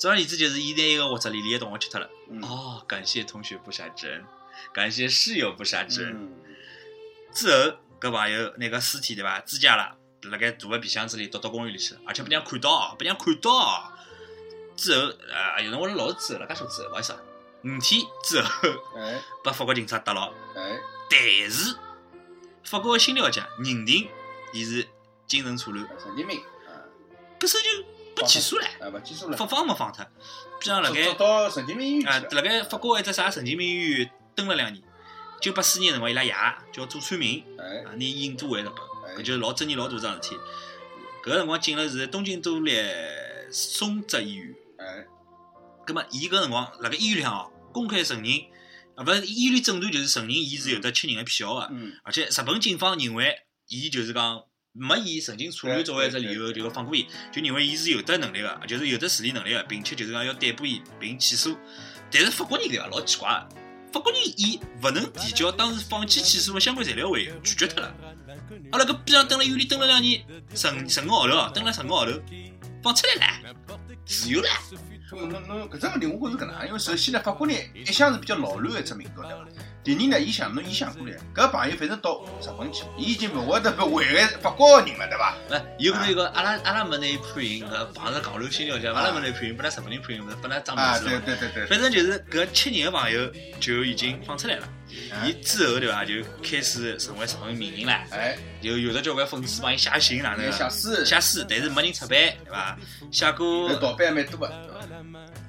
总而言之就是伊拿一个或者里里的同学吃脱了。嗯哦，感谢同学不杀之恩，感谢室友不杀之恩。嗯之后，搿朋友拿个尸体对伐，肢解了，辣盖大个皮箱子里丢到公园里去了，而且被人家看到哦，被人家看到哦。之后，呃，有辰光是老是之后了，介少之后，勿好意思啊，五天之后哎被法国警察逮牢，哎但是法国个心理学家认定伊是精神错乱，神经病啊。搿时就不起诉了，啊勿起诉了，法方没放脱，比方辣捉盖到神经病医院啊，辣盖法国一只啥神经病医院蹲了两年，九八四年辰光伊拉爷叫做川明。哎。啊，拿印度回日本，哎。搿就是老争议老大桩事体。搿个辰光进了是东京都立松泽医院，哎。葛末伊搿辰光辣盖医院里向哦，公开承认，啊勿是医院里诊断就是承认伊是有得吃人的癖好个，嗯。而且日本警方认为伊就是讲没以神经错乱作为一只理由，就是放过伊，就认为伊是有得能力个，就是有得自理能力个，并且就是讲要逮捕伊并起诉。但是法国人对伐，老奇怪个，法国人以勿能提交当时放弃起诉的相关材料为由，拒绝脱了。阿拉搿边上蹲辣医院里蹲了两年，十十个号头哦，蹲了十个号头，放出来了，自由了。侬侬侬搿只问题我觉着搿能，因为首先呢，法国人一向是比较老卵的一只民族，对伐？第二呢，伊想侬伊想过来，搿朋友反正到日本去了，伊已经勿会得不危害法国个人了，对伐？勿，有可能有个阿拉阿拉没拿伊判刑，搿碰着戆流心了解，阿拉没拿伊判刑，拨他日本人判刑，勿是拨他装啊，对鼻子了。对对对，反正就是搿七年的朋友就已经放出来了，啊。伊之后对伐，就开始成为日本名人了，哎，就有的交关粉丝帮伊写信哪能写个，书，写书，但是没人出版，对伐？写过搿盗版还蛮多个？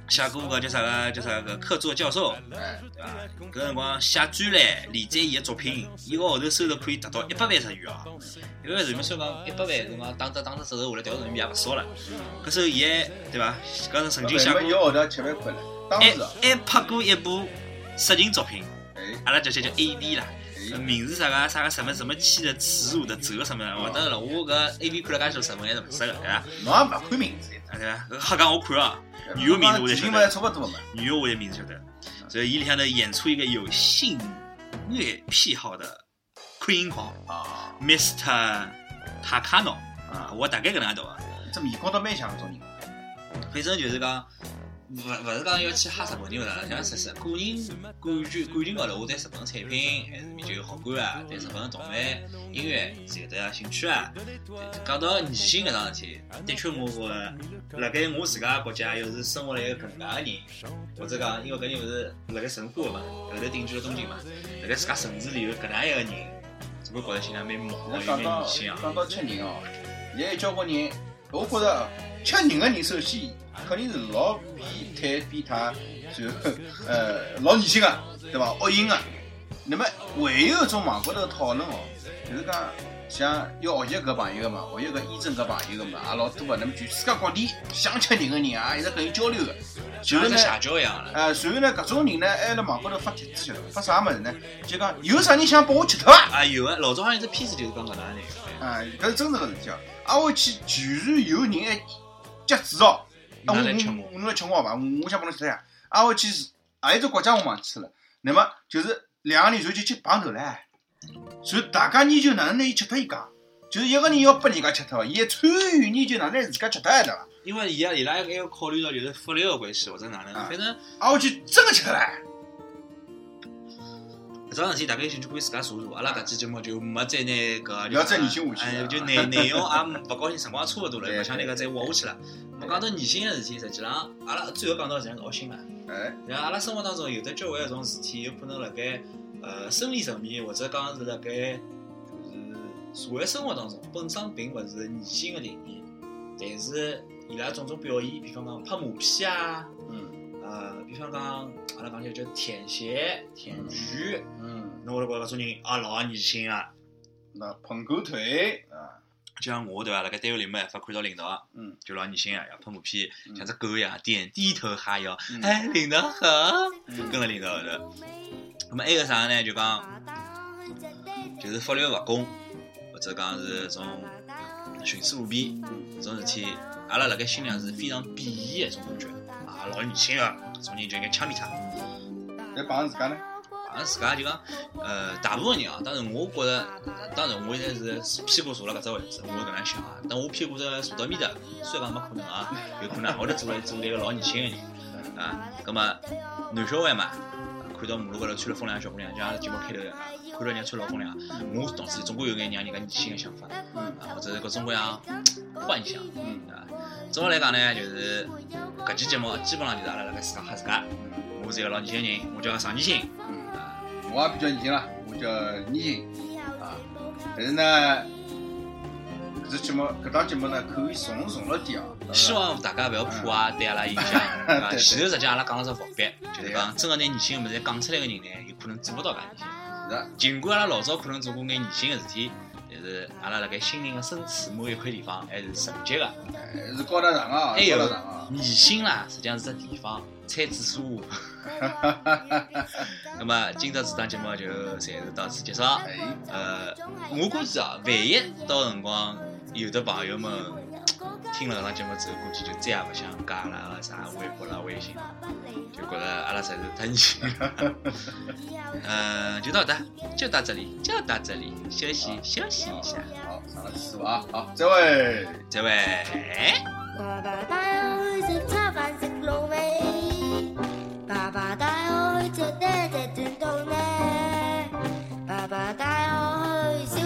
写过个叫啥个叫啥个客座教授，哎，对伐？搿辰光写专栏连载伊个作品，一个号头收入可以达到一百万日元啊！一百万日元算讲一百万，搿讲打折打折折头下来调人民币也勿少了。搿时候伊还对伐？搿是曾经写那么一个过，号头七万块了，当还时啊，还拍过一部色情作品，哎阿拉叫叫叫 A V 啦。哎，名字啥个啥个什么什么气的耻辱的折什么的，我当然了，我搿 A V 看了介许多日文还是勿识个，对伐？侬也勿看名字，啊对伐？搿瞎讲我看啊，女优名字我才晓得，差勿多嘛？女优我也名字晓得，所以伊里向头演出一个有性虐癖好的昆音狂啊，Mr. Takano 啊，我大概搿能样读啊，这面孔倒蛮像搿种人。反正就是讲。勿勿是讲要去吓日本人勿啦，像实实个人感觉感情高头，我对日本产品还是比较有好感啊，对日本动漫、音乐是有得兴趣啊。讲到异性搿桩事体，的确我觉着，辣盖我自家国家，要是生活了一个搿能介个人，或者讲，因为搿人勿是辣盖神户个嘛，后头定居了东京嘛，辣盖自家城市里有搿能介一个人，总归觉着心里蛮毛蛮异性啊。讲到吃人哦，现在有交关人，我觉着吃人个人，首先肯定是老变态变态，然后呃老恶心个，对伐？恶心个。那么还有一种网高头讨论哦，就是讲像要学习搿朋友个嘛，学习搿医生搿朋友个嘛，也老多个。那么全世界各地想吃人个人啊，一直跟伊交流个。就是呢，像只社交一样了，呃，然后呢，搿种人呢，还辣网高头发帖子，晓得伐？发啥物事呢？就讲有啥人想拨我吃脱伐？啊有个老早好像有只片子就是讲搿能样的。啊，搿是真实个事体啊！挨下去居然有人还夹子哦，啊，我来吃我我侬来吃我好伐？我想帮侬吃呀！挨下去是何一只国家我忘记了。那么就是两个人然后就去碰头唻，然后大家研究哪能拿伊吃脱伊讲，就是一个人要拨人家吃脱，伊还参与研究哪能拿自家吃脱对伐？因为伊拉伊拉还要考虑到就是福利个关系或者哪能，啊反正挨下去真个吃脱唻！搿桩事体大家有兴趣可以自家查查，阿拉搿期节目就没再拿搿不要再逆行下去哎，了就内内容也勿高兴，辰光也差勿多了，对勿想拿搿再挖下去了。我讲到逆性个事体，实际上阿拉最后讲到实际上闹心了。哎，然后阿拉生活当中有的交关搿种事体，有可能辣盖呃生理层面，或者讲是辣盖就是社会生活当中，本身并勿是逆性个定义，但是伊拉种种表现，比方讲拍马屁啊，嗯呃，比方讲阿拉讲叫叫舔鞋、舔拳，嗯，侬会得觉着搿种人啊老逆性啊。那捧狗腿啊，就像我对伐，辣盖单位里没办法看到领导，嗯。就老逆性啊，要拍马屁，嗯。像只狗一样点低头哈腰，嗯。哎，领导好，嗯。跟了领导后头。那么还有啥呢？就讲就是法律勿公，或者讲是种徇私舞弊这种事体，阿拉辣盖心里向是非常鄙夷的一种感觉啊，老年轻个，搿种人就应该枪毙他。再帮自家呢？好像自家就讲，呃，大部分人啊，当然我觉着，当然我现在是屁股坐了搿只位置，我是搿能想啊。等我屁股再坐到面的，虽然讲没可能啊，有可能后头坐了坐了一个老年轻的人啊。葛么男小孩嘛，看到马路高头穿了风凉的小姑娘，就像阿拉节目开头一样啊，看到人家穿老风凉，我脑子里总归有眼让人家逆性的想法啊，或者是各种各样幻想嗯啊。总的来讲呢，就是搿期节目基本上就是阿拉辣盖自家吓自家。我是一个老年轻的人，我叫常年轻嗯。啊。我也比较年轻了，我叫年轻啊。但是呢，搿只节目搿档节目呢，可以重重了点啊。希望大家勿要破坏对阿拉影响，对伐？对对前头实际上阿拉讲了只伏笔，就是对讲真个拿逆性个物事讲出来个人呢，有可能做勿到搿样事体。是，尽管阿拉老早可能做过眼逆性个事体，但是阿拉辣盖心灵个深处某一块地方还是纯洁个。还是高大上啊，还有。逆性啦，实际上是只地方，菜籽疏。那么今朝这档节目就暂时到此结束。哎，呃，我估计啊，万一到辰光有的朋友们听了搿档节目之后，估计就再也不想加阿拉个啥微博啦、微信了，就觉着阿拉实在是太腻了。呃，就到这，就到这里，就到这里，休息休息一下，好，上了师傅啊，好，这位。这位。爸爸带我去食叉飯食滷味，爸爸帶我去呢，爸爸帶我去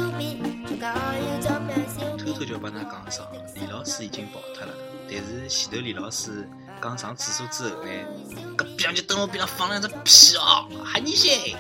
小要帮㑚讲声，李老师已经跑脱了。但是前头李老师刚上厕所之后呢，隔壁就等我边上放了一只屁哦，喊你些。